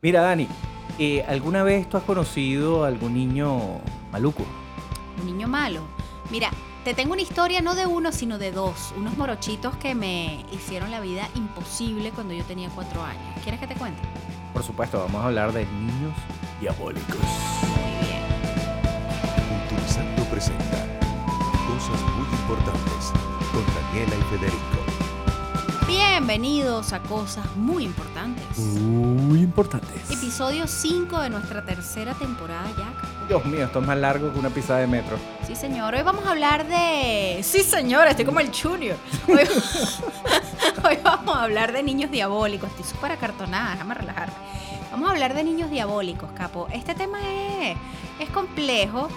Mira, Dani, eh, ¿alguna vez tú has conocido a algún niño maluco? Un niño malo. Mira, te tengo una historia no de uno, sino de dos. Unos morochitos que me hicieron la vida imposible cuando yo tenía cuatro años. ¿Quieres que te cuente? Por supuesto, vamos a hablar de niños diabólicos. Muy bien. Utilizando presenta cosas muy importantes con Daniela y Federico. Bienvenidos a Cosas Muy Importantes. Muy importantes. Episodio 5 de nuestra tercera temporada ya. Dios mío, esto es más largo que una pizza de metro. Sí, señor. Hoy vamos a hablar de... Sí, señor, estoy como el Junior. Hoy, Hoy vamos a hablar de niños diabólicos. Estoy súper acartonada, déjame relajarme. Vamos a hablar de niños diabólicos, capo. Este tema es, es complejo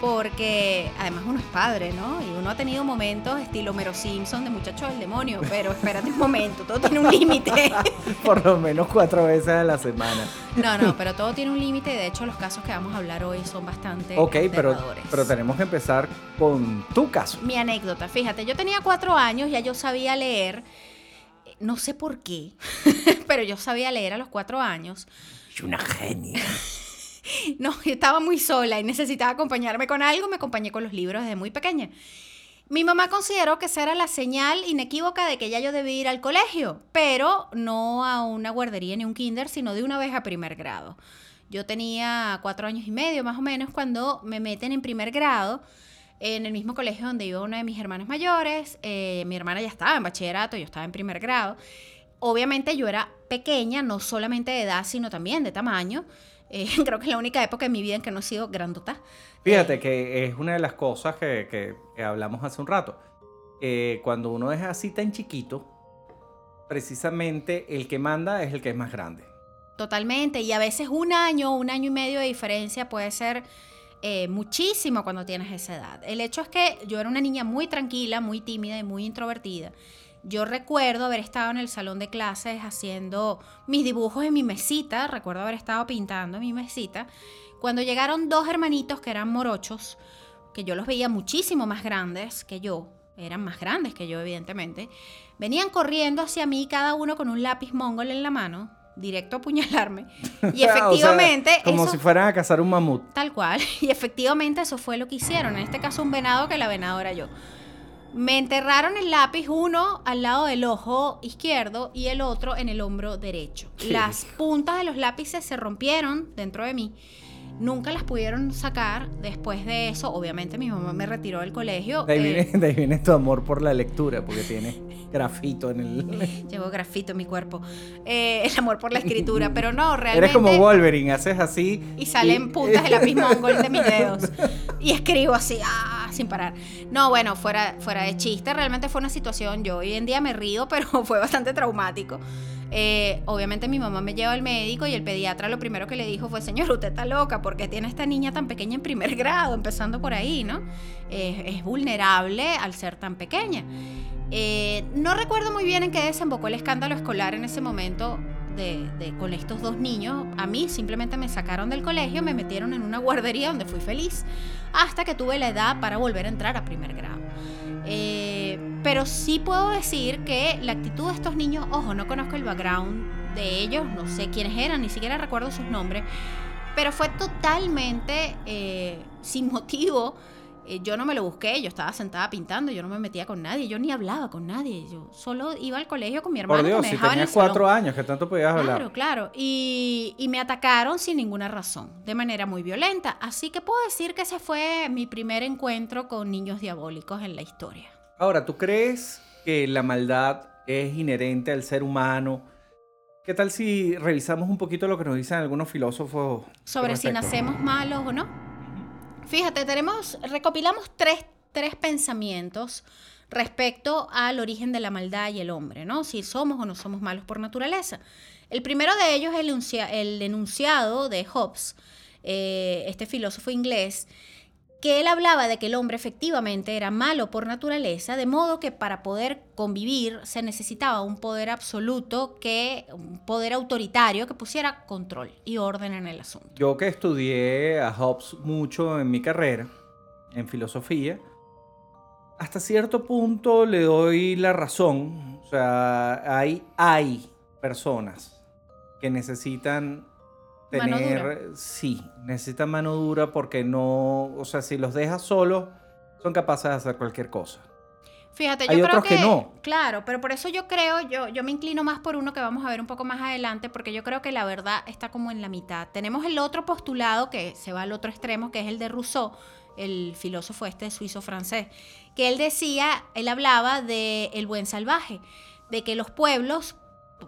porque además uno es padre, ¿no? Y uno ha tenido momentos estilo Mero Simpson de muchacho del demonio, pero espérate un momento, todo tiene un límite. Por lo menos cuatro veces a la semana. No, no, pero todo tiene un límite y de hecho los casos que vamos a hablar hoy son bastante Ok, pero, tenemos que empezar con tu caso. Mi anécdota, fíjate, yo tenía cuatro años, ya yo sabía leer, eh, no sé por qué, pero yo sabía leer a los cuatro años. Y una genia. No, estaba muy sola y necesitaba acompañarme con algo, me acompañé con los libros desde muy pequeña. Mi mamá consideró que esa era la señal inequívoca de que ya yo debía ir al colegio, pero no a una guardería ni un kinder, sino de una vez a primer grado. Yo tenía cuatro años y medio más o menos cuando me meten en primer grado en el mismo colegio donde iba una de mis hermanas mayores. Eh, mi hermana ya estaba en bachillerato, yo estaba en primer grado. Obviamente yo era pequeña, no solamente de edad, sino también de tamaño. Eh, creo que es la única época en mi vida en que no he sido grandota. Fíjate que es una de las cosas que, que- que hablamos hace un rato. Eh, cuando uno es así tan chiquito, precisamente el que manda es el que es más grande. Totalmente. Y a veces un año, un año y medio de diferencia puede ser eh, muchísimo cuando tienes esa edad. El hecho es que yo era una niña muy tranquila, muy tímida y muy introvertida. Yo recuerdo haber estado en el salón de clases haciendo mis dibujos en mi mesita, recuerdo haber estado pintando en mi mesita, cuando llegaron dos hermanitos que eran morochos, que yo los veía muchísimo más grandes que yo, eran más grandes que yo evidentemente, venían corriendo hacia mí cada uno con un lápiz mongol en la mano, directo a apuñalarme, y O sea, efectivamente... como eso- si fueran a cazar un mamut. Tal cual. Y efectivamente eso fue lo que hicieron. En este caso un venado que la venado era yo. Me enterraron el lápiz uno al lado del ojo izquierdo y el otro en el hombro derecho. Qué Las puntas de los lápices se rompieron dentro de mí. Nunca las pudieron sacar. Después de eso, obviamente mi mamá me retiró del colegio. De ahí, Eh, viene, de ahí viene tu amor por la lectura, porque tiene grafito en el... Llevo grafito en mi cuerpo. Eh, el amor por la escritura. Pero no, realmente... Eres como Wolverine, haces así... y salen puntas de lápiz mongol de mis dedos. Y escribo así, ah, sin parar. No, bueno, fuera, fuera de chiste, realmente fue una situación, yo hoy en día me río, pero fue bastante traumático. Eh, obviamente mi mamá me lleva al médico y el pediatra lo primero que le dijo fue, señor, usted está loca, porque tiene esta niña tan pequeña en primer grado, empezando por ahí, ¿no? Es vulnerable al ser tan pequeña. Eh, no recuerdo muy bien en qué desembocó el escándalo escolar en ese momento de, con estos dos niños. A mí simplemente me sacaron del colegio, me metieron en una guardería donde fui feliz, hasta que tuve la edad para volver a entrar a primer grado. Eh, pero sí puedo decir que la actitud de estos niños, ojo, no conozco el background de ellos, no sé quiénes eran, ni siquiera recuerdo sus nombres, pero fue totalmente eh, sin motivo. Eh, yo no me lo busqué, yo estaba sentada pintando, yo no me metía con nadie, yo ni hablaba con nadie, yo solo iba al colegio con mi hermano. Por que Dios, me si dejaba tenías cuatro años, que tanto podías hablar. Claro, claro. Y, y me atacaron sin ninguna razón, de manera muy violenta. Así que puedo decir que ese fue mi primer encuentro con niños diabólicos en la historia. Ahora, ¿tú crees que la maldad es inherente al ser humano? ¿Qué tal si revisamos un poquito lo que nos dicen algunos filósofos? Sobre si nacemos malos o no. Fíjate, tenemos, recopilamos tres, tres pensamientos respecto al origen de la maldad y el hombre, ¿no? Si somos o no somos malos por naturaleza. El primero de ellos es el, enuncia- el enunciado de Hobbes, eh, este filósofo inglés, que él hablaba de que el hombre efectivamente era malo por naturaleza, de modo que para poder convivir se necesitaba un poder absoluto, que, un poder autoritario que pusiera control y orden en el asunto. Yo que estudié a Hobbes mucho en mi carrera, en filosofía, hasta cierto punto le doy la razón. O sea, hay, hay personas que necesitan Mano tener, sí, necesitan mano dura porque no, o sea, si los dejas solos, son capaces de hacer cualquier cosa. Fíjate, yo Hay creo otros que no. Claro, pero por eso yo creo, yo, yo me inclino más por uno que vamos a ver un poco más adelante, porque yo creo que la verdad está como en la mitad. Tenemos el otro postulado que se va al otro extremo, que es el de Rousseau, el filósofo este suizo-francés, que él decía, él hablaba de el buen salvaje, de que los pueblos,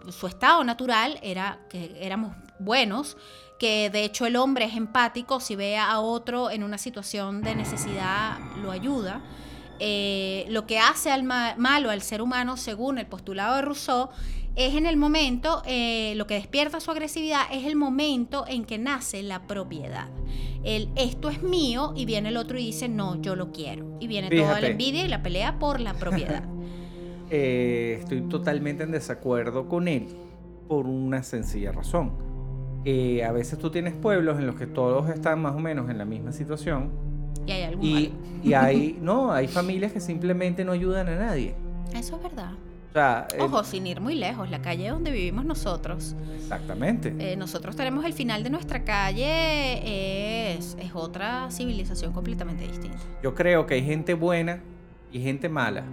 su estado natural era que éramos buenos, que de hecho el hombre es empático, si ve a otro en una situación de necesidad, lo ayuda. Eh, lo que hace al ma- malo al ser humano, según el postulado de Rousseau, es en el momento, eh, lo que despierta su agresividad es el momento en que nace la propiedad. El esto es mío y viene el otro y dice no, yo lo quiero. Y viene toda la Fíjate. envidia y la pelea por la propiedad. Eh, estoy totalmente en desacuerdo con él por una sencilla razón. Eh, a veces tú tienes pueblos en los que todos están más o menos en la misma situación y hay algún y, hay, no, hay familias que simplemente no ayudan a nadie. Eso es verdad. O sea, Ojo, sin ir muy lejos, la calle donde vivimos nosotros. exactamente. eh, nosotros tenemos el final de nuestra calle, es, es otra civilización completamente distinta. Yo creo que hay gente buena y gente mala.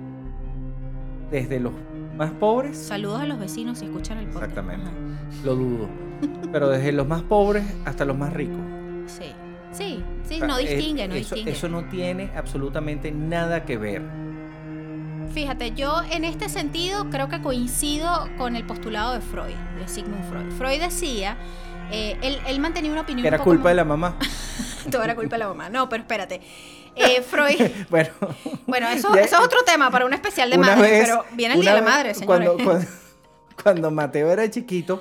Desde los más pobres, Saludos a los vecinos si escuchan el podcast. Exactamente. Ajá. lo dudo. Pero desde los más pobres hasta los más ricos. Sí, sí, sí, O sea, no eh, distingue, no eso, distingue. eso no tiene absolutamente nada que ver. Fíjate, yo en este sentido creo que coincido con el postulado de Freud, de Sigmund Freud. Freud decía, eh, él, él mantenía una opinión era un poco culpa de la mamá. Todo era culpa de la mamá. No, pero espérate. Eh, Freud, bueno, bueno, eso, Ya- eso es otro tema para un especial de madre, vez- pero viene el Día de la Madre, señores. Cuando, cuando, cuando Mateo era chiquito,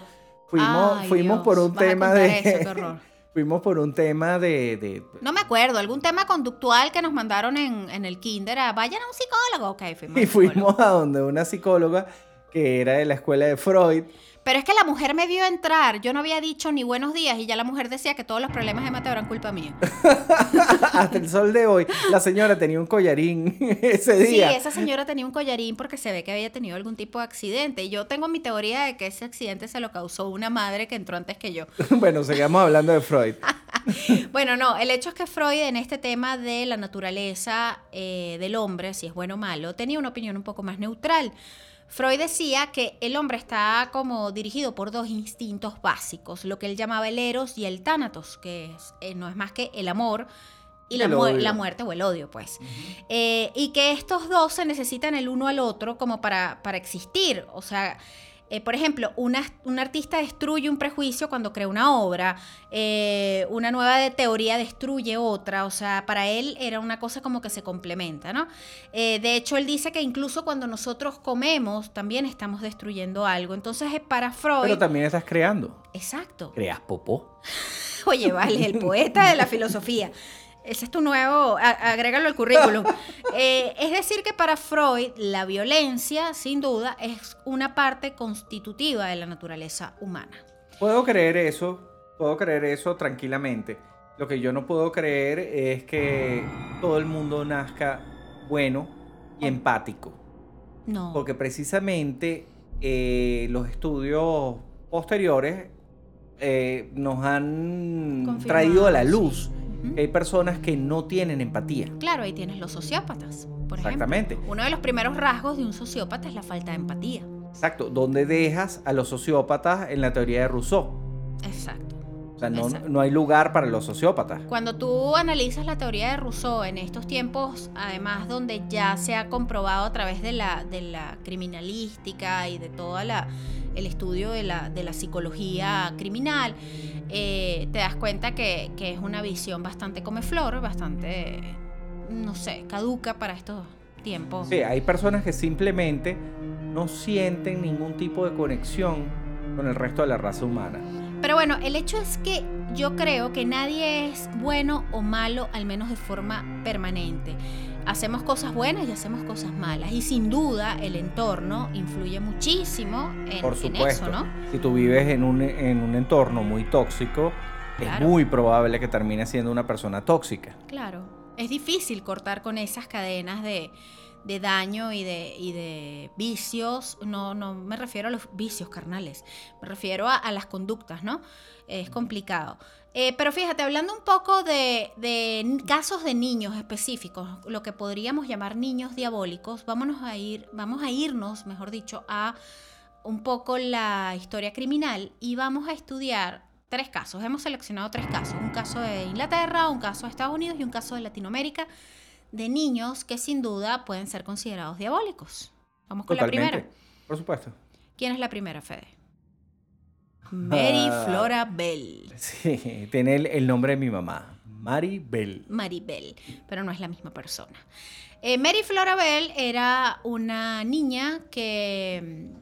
fuimos, Ay, fuimos Dios, por un tema de. eso, qué horror. fuimos por un tema de. de- No me acuerdo, algún tema conductual que nos mandaron en, en el kinder. a, Vayan a un psicólogo. Ok, fuimos. y fuimos a donde una psicóloga que era de la escuela de Freud. Pero es que la mujer me vio entrar. Yo no había dicho ni buenos días y ya la mujer decía que todos los problemas de Mateo eran culpa mía. Hasta el sol de hoy, la señora tenía un collarín ese Sí, día. esa señora tenía un collarín porque se ve que había tenido algún tipo de accidente. Y yo tengo mi teoría de que ese accidente se lo causó una madre que entró antes que yo. bueno, seguimos hablando de Freud. Bueno, no, el hecho es que Freud en este tema de la naturaleza eh, del hombre, si es bueno o malo, tenía una opinión un poco más neutral. Freud decía que el hombre está como dirigido por dos instintos básicos, lo que él llamaba el eros y el tánatos, que es, eh, no es más que el amor y Y la, el mu- odio. la muerte o el odio, pues. Eh, y que estos dos se necesitan el uno al otro como para, para existir. O sea, eh, por ejemplo, una- un artista destruye un prejuicio cuando crea una obra, eh, una nueva de teoría destruye otra, o sea, para él era una cosa como que se complementa, ¿no? Eh, de hecho, él dice que incluso cuando nosotros comemos, también estamos destruyendo algo. Entonces, eh, para Freud... Pero también estás creando. Exacto. Creas popó. Oye, vale, el poeta de la filosofía. Ese es tu nuevo, a- agrégalo al currículum. Eh, es decir, que para Freud la violencia, sin duda, es una parte constitutiva de la naturaleza humana. Puedo creer eso, puedo creer eso tranquilamente. Lo que yo no puedo creer es que todo el mundo nazca bueno y empático. No. Porque precisamente eh, los estudios posteriores eh, nos han Confirmado, traído a la luz. Que hay personas que no tienen empatía. Claro, ahí tienes los sociópatas, por Exactamente. ejemplo. Uno de los primeros rasgos de un sociópata es la falta de empatía. Exacto. ¿Dónde dejas a los sociópatas en la teoría de Rousseau? Exacto. O sea, no, no hay lugar para los sociópatas. Cuando tú analizas la teoría de Rousseau en estos tiempos, además donde ya se ha comprobado a través de la, de la criminalística y de todo el estudio de la, de la psicología criminal, eh, te das cuenta que, que es una visión bastante come flor, bastante, no sé, caduca para estos tiempos. Sí, hay personas que simplemente no sienten ningún tipo de conexión con el resto de la raza humana. Pero bueno, el hecho es que yo creo que nadie es bueno o malo, al menos de forma permanente. Hacemos cosas buenas y hacemos cosas malas. Y sin duda el entorno influye muchísimo en, Por en supuesto, eso, ¿no? si tú vives en un, en un entorno muy tóxico, Claro. es muy probable que termines siendo una persona tóxica. Claro. Es difícil cortar con esas cadenas de, de daño y de, y de vicios. No, no me refiero a los vicios carnales. Me refiero a, a las conductas, ¿no? Es complicado. Eh, pero fíjate, hablando un poco de, de casos de niños específicos, lo que podríamos llamar niños diabólicos, vámonos a ir, vamos a irnos, mejor dicho, a un poco la historia criminal y vamos a estudiar tres casos. Hemos seleccionado tres casos. Un caso de Inglaterra, un caso de Estados Unidos y un caso de Latinoamérica de niños que sin duda pueden ser considerados diabólicos. Vamos con la primera. Por supuesto. ¿Quién es la primera, Fede? Mary Ah. Flora Bell. Sí, tiene el, el nombre de mi mamá, Mary Bell. Maribel, pero no es la misma persona. Eh, Mary Flora Bell era una niña que mm,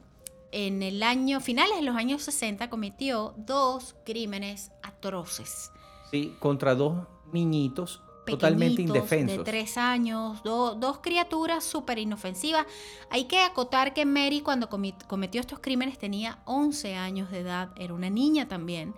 en el año, finales de los años 60, cometió dos crímenes atroces. Sí, contra dos niñitos totalmente indefensos. De tres años, do- dos criaturas súper inofensivas. Hay que acotar que Mary cuando cometió estos crímenes tenía 11 años de edad, era una niña también.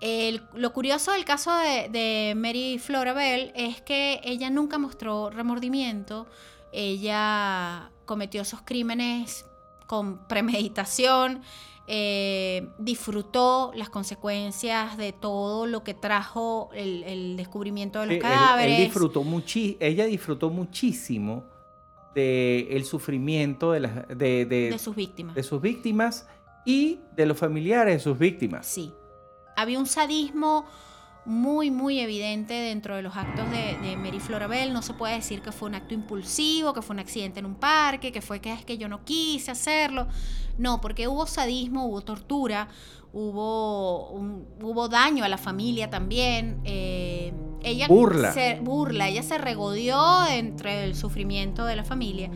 El- lo curioso del caso de, de Mary Flora Bell es que ella nunca mostró remordimiento, ella cometió esos crímenes con premeditación, eh, disfrutó las consecuencias de todo lo que trajo el, el descubrimiento de los él cadáveres. disfrutó muchi- ella disfrutó muchísimo del sufrimiento de, las- de, de- de sus víctimas. de sus víctimas y de los familiares de sus víctimas. Sí. Había un sadismo muy, muy evidente dentro de los actos de, de Mary Florabel. No se puede decir que fue un acto impulsivo, que fue un accidente en un parque, que fue que es que yo no quise hacerlo. No, porque hubo sadismo, hubo tortura, hubo, un- hubo daño a la familia también. eh, ella Burla. Se, burla. Ella se regodeó entre el sufrimiento de la familia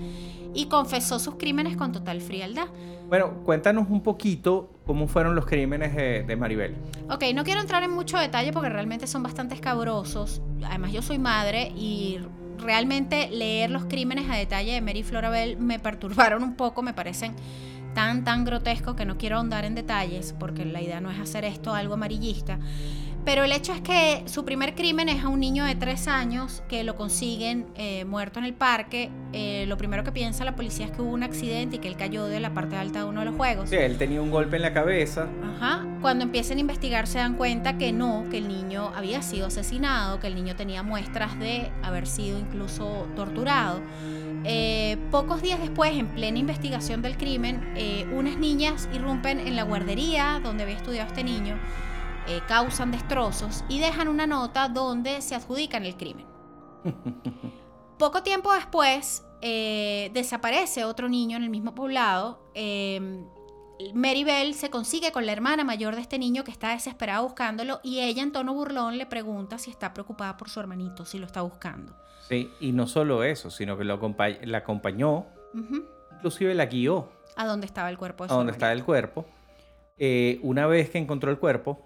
y confesó sus crímenes con total frialdad. Bueno, cuéntanos un poquito cómo fueron los crímenes de, de Maribel. Ok, no quiero entrar en mucho detalle porque realmente son bastante escabrosos. Además, yo soy madre y realmente leer los crímenes a detalle de Mary Florabel me perturbaron un poco, me parecen tan, tan grotescos que no quiero ahondar en detalles porque la idea no es hacer esto algo amarillista. Pero el hecho es que su primer crimen es a un niño de tres años que lo consiguen eh, muerto en el parque. Eh, lo primero que piensa la policía es que hubo un accidente y que él cayó de la parte alta de uno de los juegos. Sí, él tenía un golpe en la cabeza. Ajá. Cuando empiezan a investigar se dan cuenta que no, que el niño había sido asesinado, que el niño tenía muestras de haber sido incluso torturado. Eh, pocos días después, en plena investigación del crimen, unas niñas irrumpen en la guardería donde había estudiado este niño, eh, causan destrozos y dejan una nota donde se adjudican el crimen. Poco tiempo después, eh, desaparece otro niño en el mismo poblado. eh, Mary Bell se consigue con la hermana mayor de este niño que está desesperada buscándolo y ella en tono burlón le pregunta si está preocupada por su hermanito, si lo está buscando. Sí, y no solo eso, sino que lo la acompañó, inclusive la guió ¿A dónde estaba el cuerpo de a su donde está hermanito? el cuerpo. Eh, una vez que encontró el cuerpo,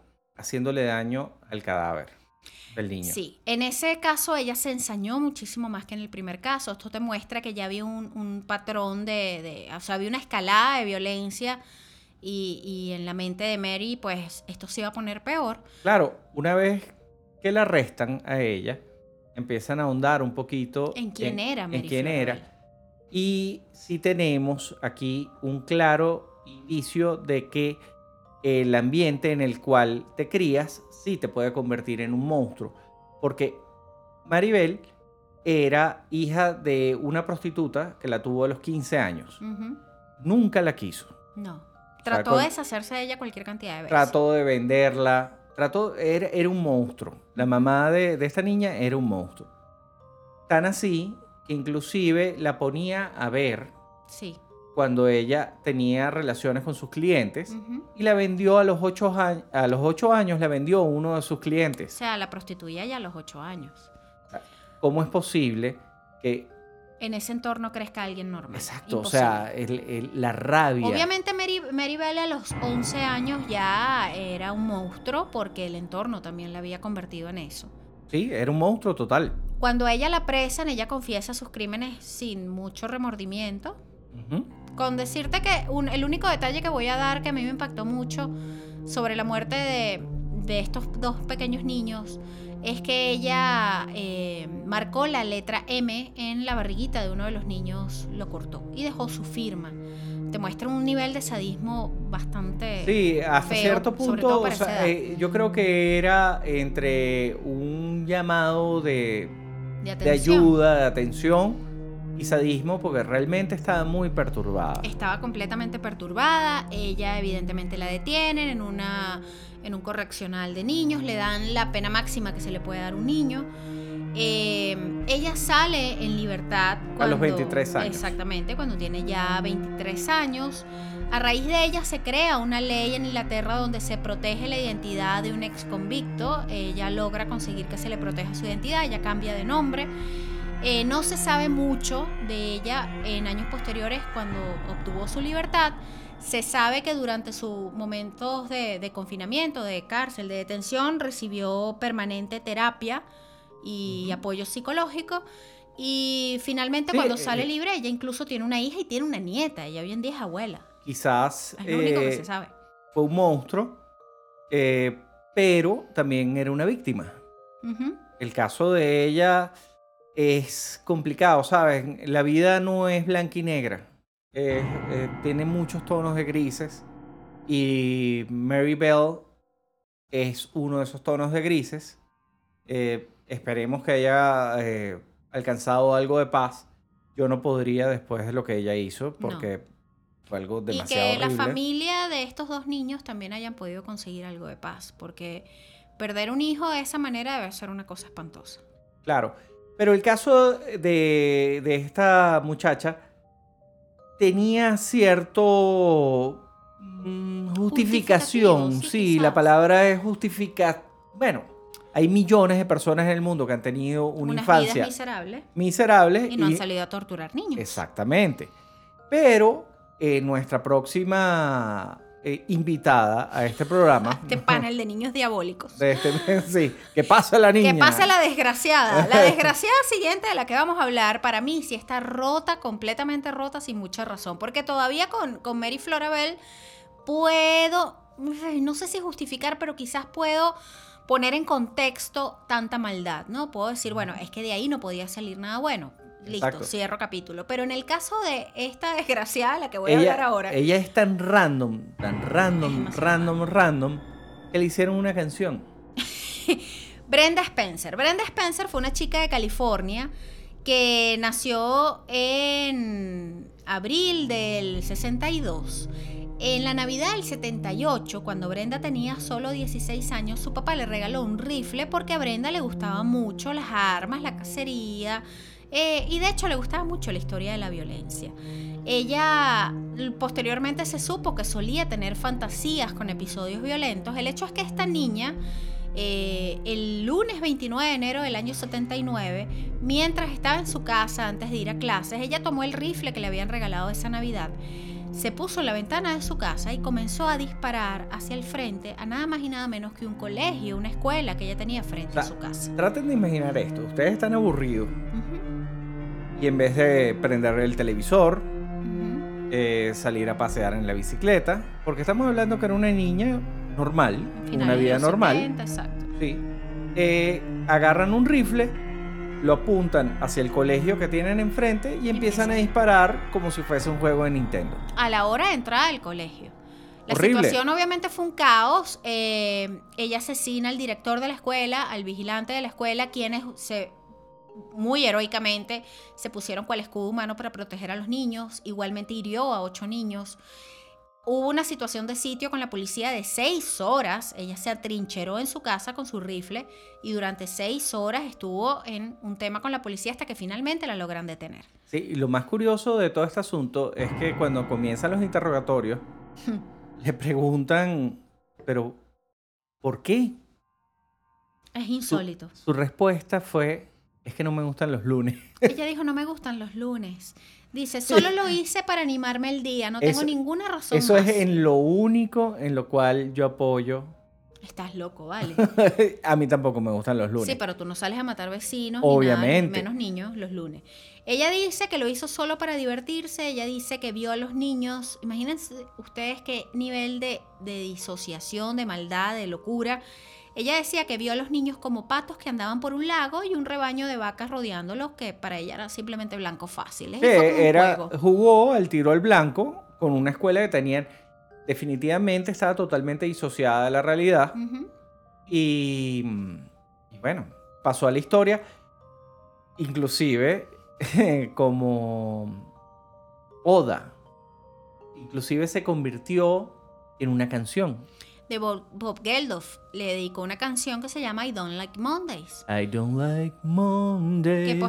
haciéndole daño al cadáver. del niño. Sí, en ese caso ella se ensañó muchísimo más que en el primer caso. Esto te muestra que ya había un, un patrón de, de- o sea, había una escalada de violencia y, y en la mente de Mary, pues esto se iba a poner peor. Claro, una vez que la arrestan a ella, empiezan a ahondar un poquito ¿En quién era en Mary quién Flower era. Y sí tenemos aquí un claro indicio de que el ambiente en el cual te crías sí te puede convertir en un monstruo. Porque Maribel era hija de una prostituta que la tuvo a los 15 años. Nunca la quiso. No. Trató de deshacerse de ella cualquier cantidad de veces. Trató de venderla. Trató, era, era un monstruo. La mamá de, de esta niña era un monstruo. Tan así que inclusive la ponía a ver Sí. Cuando ella tenía relaciones con sus clientes y la vendió a los ocho años. A los ocho años la vendió a uno de sus O clientes. sea, la prostituía ya a los ocho años. ¿Cómo es posible que... En ese entorno crezca alguien normal. Exacto, o sea, el- el- la rabia. Obviamente Mary, Mary Bell a los 11 años ya era un monstruo porque el entorno también la había convertido en eso. Sí, era un monstruo total. Cuando ella la presan, ella confiesa sus crímenes sin mucho remordimiento. Ujú. Con decirte que un- el único detalle que voy a dar que a mí me impactó mucho sobre la muerte de, de estos dos pequeños niños es que ella eh, marcó la letra M en la barriguita de uno de los niños, lo cortó y dejó su firma. Te muestra un nivel de sadismo bastante... Sí, hasta feo, cierto punto, o sea, eh, yo creo que era entre un llamado de, de, de atención. ayuda, de atención y sadismo, porque realmente estaba muy perturbada. Estaba completamente perturbada. Ella evidentemente la detienen en una en un correccional de niños, le dan la pena máxima que se le puede dar a un niño. Eh, ella sale en libertad A los 23 años. Exactamente, cuando tiene ya 23 años. A raíz de ella se crea una ley en Inglaterra donde se protege la identidad de un ex convicto. Ella logra conseguir que se le proteja su identidad, ella cambia de nombre. Eh, no se sabe mucho de ella en años posteriores cuando obtuvo su libertad. Se sabe que durante sus momentos de, de confinamiento, de cárcel, de detención, recibió permanente terapia y apoyo psicológico. Y finalmente Sí, cuando eh, sale eh. libre, ella incluso tiene una hija y tiene una nieta. Ella hoy en día es abuela. Quizás Es lo único que se sabe. fue un monstruo, pero también era una víctima. El caso de ella es complicado, ¿sabes? La vida no es blanca y negra. Eh, eh, tiene muchos tonos de grises. Y Mary Bell es uno de esos tonos de grises. Eh, esperemos que haya eh, alcanzado algo de paz. Yo no podría después de lo que ella hizo, porque fue algo Y demasiado que la familia de estos dos niños también hayan podido conseguir algo de paz. Porque perder un hijo de esa manera debe ser una cosa espantosa. Claro. Pero el caso de, de esta muchacha tenía cierto mm, justificación. Sí, quizás. la palabra es justificar. Bueno, hay millones de personas en el mundo que han tenido una Unas infancia vidas miserables miserable. y no han salido a torturar niños. Exactamente. Pero eh, nuestra próxima eh, invitada a este programa. Este panel de niños diabólicos. de este- sí, que pasa la niña. Que pasa la desgraciada. La desgraciada siguiente de la que vamos a hablar, para mí, sí está rota, completamente rota, sin mucha razón. Porque todavía con, con Mary Florabel puedo, no sé si justificar, pero quizás puedo poner en contexto tanta maldad, ¿no? Puedo decir, bueno, es que de ahí no podía salir nada bueno. Listo, Exacto. cierro capítulo. Pero en el caso de esta desgraciada, la que voy a hablar ahora, Ella es tan random, tan random, random, random, que le hicieron una canción. Brenda Spencer. Brenda Spencer fue una chica de California que nació en abril del 62. En la Navidad del 78, cuando Brenda tenía solo 16 años, su papá le regaló un rifle porque a Brenda le gustaban mucho las armas, la cacería eh, y de hecho le gustaba mucho la historia de la violencia. Ella posteriormente se supo que solía tener fantasías con episodios violentos. El hecho es que esta niña, eh, el lunes 29 de enero del año 79, mientras estaba en su casa antes de ir a clases, ella tomó el rifle que le habían regalado esa Navidad, se puso en la ventana de su casa y comenzó a disparar hacia el frente a nada más y nada menos que un colegio, una escuela que ella tenía frente a su casa. Traten de imaginar esto. Ustedes están aburridos y en vez de prender el televisor, eh, salir a pasear en la bicicleta, porque estamos hablando que era una niña normal, una vida normal, 70, exacto. sí, eh, agarran un rifle, lo apuntan hacia el colegio que tienen enfrente y empiezan a disparar como si fuese un juego de Nintendo. a la hora de entrar al colegio. La Horrible. situación obviamente fue un caos. eh, ella asesina al director de la escuela, al vigilante de la escuela, quienes se muy heroicamente se pusieron cual escudo humano para proteger a los niños. Igualmente hirió a ocho niños. Hubo una situación de sitio con la policía de seis horas. Ella se atrincheró en su casa con su rifle y durante seis horas estuvo en un tema con la policía hasta que finalmente la logran detener. Sí, y lo más curioso de todo este asunto es que cuando comienzan los interrogatorios, le preguntan, pero ¿por qué? Es Su- insólito. Su respuesta fue, es que no me gustan los lunes. Ella dijo, no me gustan los lunes. Dice, solo lo hice para animarme el día, no tengo ninguna razón Eso más". es en lo único en lo cual yo apoyo. Estás loco, vale. a mí tampoco me gustan los lunes. Sí, pero tú no sales a matar vecinos, ni nada, Obviamente. menos niños, los lunes. Ella dice que lo hizo solo para divertirse, ella dice que vio a los niños, imagínense ustedes qué nivel de, de disociación, de maldad, de locura. Ella decía que vio a los niños como patos que andaban por un lago y un rebaño de vacas rodeándolos, que para ella era simplemente blanco fácil. Un era, juego. jugó al tiro al blanco con una escuela que tenían, definitivamente estaba totalmente disociada de la realidad. Y, y bueno, pasó a la historia, inclusive como Oda. Inclusive se convirtió en una canción. De Bob, Bob Geldof. Le dedicó una canción que se llama I Don't Like Mondays. I don't like Mondays. Que tell me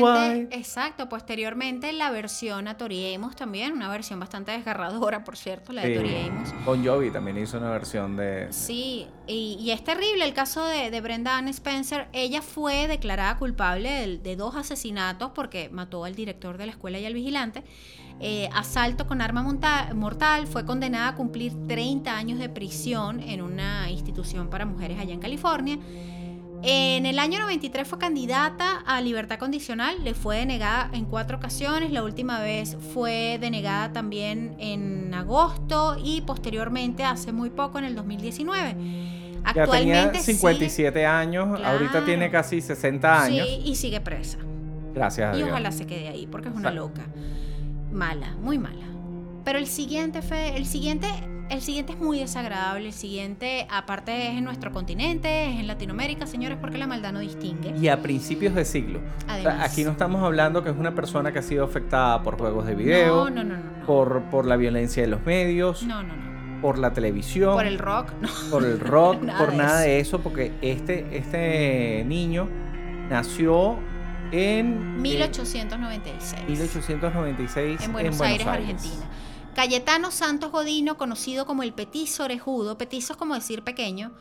posteriormente, why. exacto, posteriormente la versión a Tori Amos también, una versión bastante desgarradora, por cierto, la de Sí. Tori Amos. Bon Jovi también hizo una versión de... Sí, y, y es terrible el caso de, de Brenda Ann Spencer. Ella fue declarada culpable de, de dos asesinatos porque mató al director de la escuela y al vigilante. Eh, asalto con arma mortal, fue condenada a cumplir 30 años de prisión en una institución para mujeres allá en California. En el año 93 fue candidata a libertad condicional, le fue denegada en cuatro ocasiones, la última vez fue denegada también en agosto y posteriormente hace muy poco en el 2019. Ya tenía Actualmente 57 años, ahorita Claro. tiene casi 60 sigue, años. sí, y sigue presa. Gracias a Y Dios. ojalá se quede ahí, porque es una Exacto. loca. Mala, muy mala. Pero el siguiente, Fede, el siguiente, el siguiente es muy desagradable. El siguiente, aparte, es en nuestro continente, es en Latinoamérica, señores, porque la maldad no distingue. Y a principios de siglo. O sea, Además. aquí no estamos hablando que es una persona que ha sido afectada por juegos de video, No, no, no, por, por la violencia de los medios, No, no, no. por la televisión, Por el rock, no. por el rock, Nada por de nada eso. de eso, porque este, este niño nació en eh, 1896. 1896 en Buenos, Aires, Argentina. Cayetano Santos Godino, conocido como el petizo orejudo. Petizo es como decir pequeño.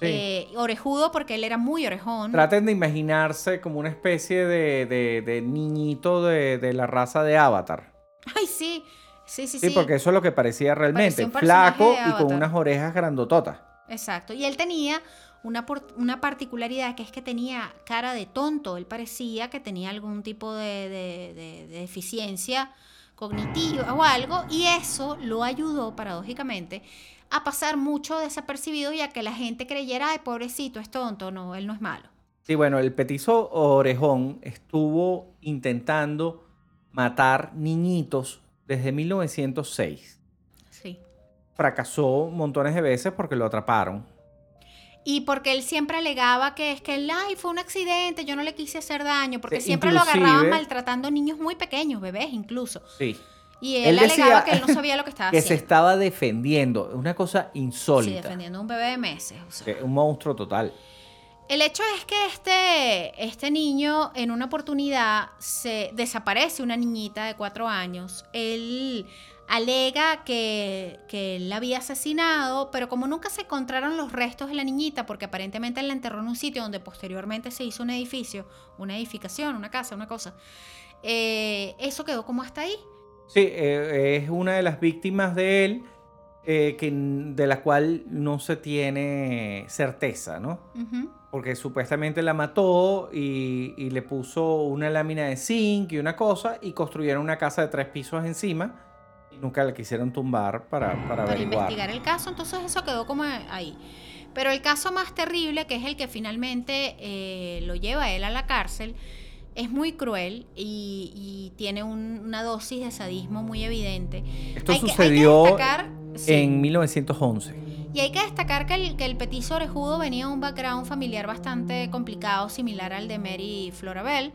Sí. Eh, orejudo porque él era muy orejón. Traten de imaginarse como una especie de, de- de niñito de, de la raza de Avatar. Ay, sí. Sí, sí, Sí, sí. porque eso es lo que parecía realmente. Parecía Flaco y con unas orejas grandototas. Exacto. Y él tenía una, por- una particularidad que es que tenía cara de tonto. Él parecía que tenía algún tipo de, de- de- de deficiencia cognitiva o algo. Y eso lo ayudó, paradójicamente, a pasar mucho desapercibido y a que la gente creyera, ay, pobrecito, es tonto. No, él no es malo. Sí, bueno, el petizo orejón estuvo intentando matar niñitos desde 1906. Sí. Fracasó montones de veces porque lo atraparon. Y porque él siempre alegaba que es que el ay, fue un accidente, yo no le quise hacer daño, porque Sí, siempre lo agarraban maltratando niños muy pequeños, bebés incluso. Sí. Y él, Él alegaba que él no sabía lo que estaba Que se haciendo. estaba defendiendo. Una cosa Sí, insólita. defendiendo a un bebé de meses. o sea. Eh, Un monstruo total. El hecho es que este, este niño en una oportunidad se desaparece una niñita de cuatro años. Él alega que, que él la había asesinado, pero como nunca se encontraron los restos de la niñita, porque aparentemente él la enterró en un sitio donde posteriormente se hizo un edificio, una edificación, una casa, una cosa, eh, eso quedó como hasta ahí. Sí, eh, es una de las víctimas de él, eh, que, de la cual no se tiene certeza, ¿no? Porque supuestamente la mató y, y le puso una lámina de zinc y una cosa y construyeron una casa de tres pisos encima nunca la quisieron tumbar para, para para investigar el caso, entonces eso quedó como ahí. Pero el caso más terrible, que es el que finalmente eh, lo lleva él a la cárcel, es muy cruel y, y tiene un- una dosis de sadismo muy evidente. Esto Hay que- que sucedió destacar- sí. en 1911. Y hay que destacar que el, que el petiso orejudo venía de un background familiar bastante complicado, similar al de Mary Florabel.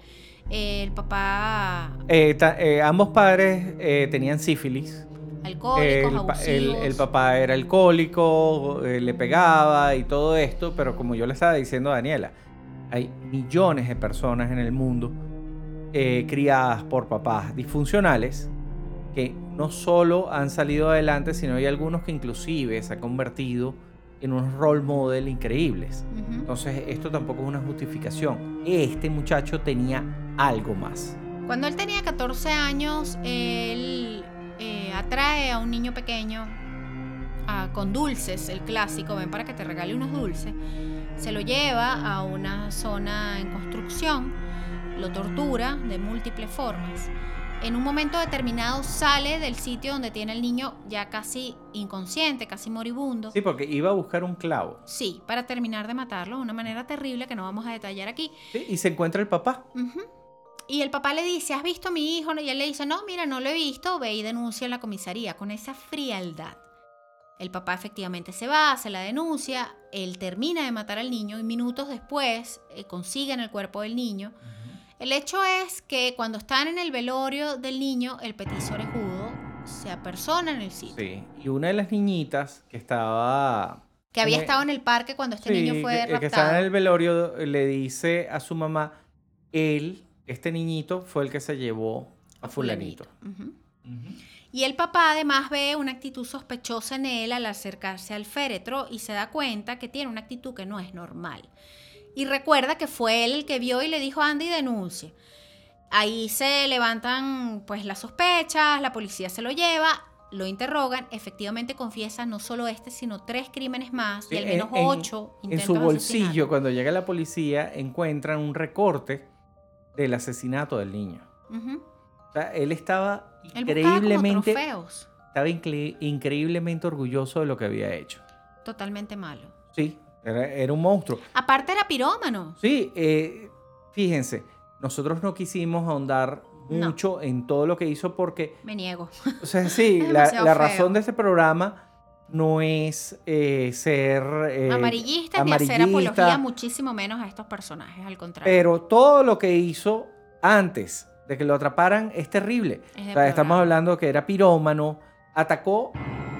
Eh, el papá Eh, ta- eh, ambos padres tenían sífilis. alcohólicos, el, abusivos. el- el papá era alcohólico, le pegaba y todo esto, pero como yo le estaba diciendo a Daniela, hay millones de personas en el mundo criadas por papás disfuncionales que no solo han salido adelante, sino hay algunos que inclusive se han convertido en unos role model increíbles. Entonces esto tampoco es una justificación. Este muchacho tenía algo más. Cuando él tenía 14 años, él eh, atrae a un niño pequeño ah, con dulces, el clásico, ven para que te regale unos dulces. Se lo lleva a una zona en construcción, lo tortura de múltiples formas. En un momento determinado sale del sitio donde tiene el niño ya casi inconsciente, casi moribundo. Sí, porque iba a buscar un clavo. Sí, para terminar de matarlo de una manera terrible que no vamos a detallar aquí. ¿sí? Y se encuentra el papá. Ujú. Y el papá le dice, ¿has visto a mi hijo? Y él le dice, no, mira, no lo he visto, ve y denuncia en la comisaría con esa frialdad. El papá efectivamente se va, hace la denuncia, él termina de matar al niño y minutos después eh, consiguen el cuerpo del niño. El hecho es que cuando están en el velorio del niño, el petiso orejudo se apersona en el sitio. Sí, y una de las niñitas que estaba... Que había el- estado en el parque cuando este sí, niño fue raptado. que estaba en el velorio le dice a su mamá, él, este niñito, fue el que se llevó a fulanito. Y el papá además ve una actitud sospechosa en él al acercarse al féretro y se da cuenta que tiene una actitud que no es normal. Y recuerda que fue él el que vio y le dijo a Andy denuncia. Ahí se levantan pues las sospechas, la policía se lo lleva, lo interrogan, efectivamente confiesa no solo este, sino tres crímenes más y al en- menos en- ocho En intentos su bolsillo, cuando llega la policía, encuentran un recorte del asesinato del niño. Ujú. O sea, él estaba Él increíblemente, estaba incre- increíblemente orgulloso de lo que había hecho. Totalmente malo. Sí, era, era un monstruo. Aparte era pirómano. Sí, eh, fíjense, nosotros no quisimos ahondar No. mucho en todo lo que hizo porque, Me niego. o sea, sí, la, la razón de este programa no es eh, ser eh, amarillista ni hacer apología muchísimo menos a estos personajes, al contrario. pero todo lo que hizo antes de que lo atraparan es terrible. Es O sea, estamos hablando que era pirómano, atacó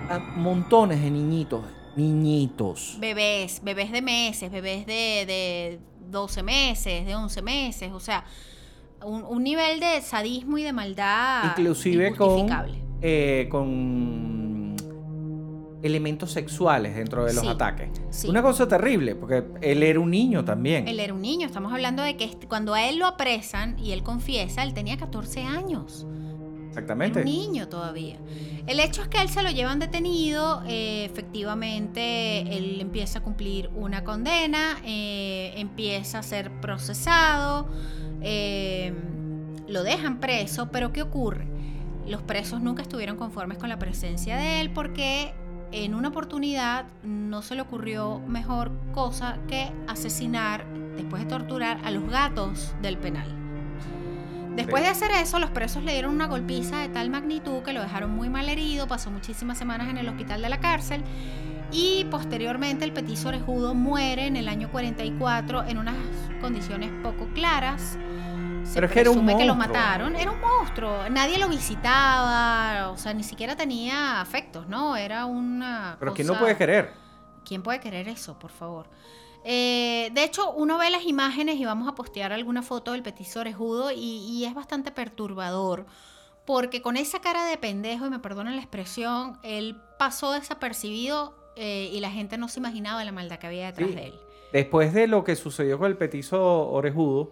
a montones de niñitos, niñitos. bebés, bebés de meses, bebés de, de 12 meses, de 11 meses, o sea, un, un nivel de sadismo y de maldad inclusive eh, con elementos sexuales dentro de los Sí, ataques. sí. Una cosa terrible, porque él era un niño también. Él era un niño, estamos hablando de que cuando a él lo apresan y él confiesa, él tenía 14 años. Era Exactamente. un niño todavía. El hecho es que él se lo llevan detenido, eh, efectivamente él empieza a cumplir una condena, eh, empieza a ser procesado, eh, lo dejan preso, pero ¿qué ocurre? Los presos nunca estuvieron conformes con la presencia de él porque en una oportunidad no se le ocurrió mejor cosa que asesinar, después de torturar, a los gatos del penal. Después de hacer eso, los presos le dieron una golpiza de tal magnitud que lo dejaron muy mal herido, pasó muchísimas semanas en el hospital de la cárcel y posteriormente el petiso orejudo muere en el año 44 en unas condiciones poco claras. Se Pero es que era un presume que lo monstruo. mataron. Era un monstruo. Nadie lo visitaba. O sea, ni siquiera tenía afectos, ¿no? Era una. Pero cosa... ¿quién no puede querer? ¿Quién puede querer eso, por favor? Eh, de hecho, uno ve las imágenes y vamos a postear alguna foto del petiso orejudo y, y es bastante perturbador. Porque con esa cara de pendejo, y me perdonan la expresión, él pasó desapercibido eh, y la gente no se imaginaba la maldad que había detrás Sí. de él. Después de lo que sucedió con el petizo orejudo,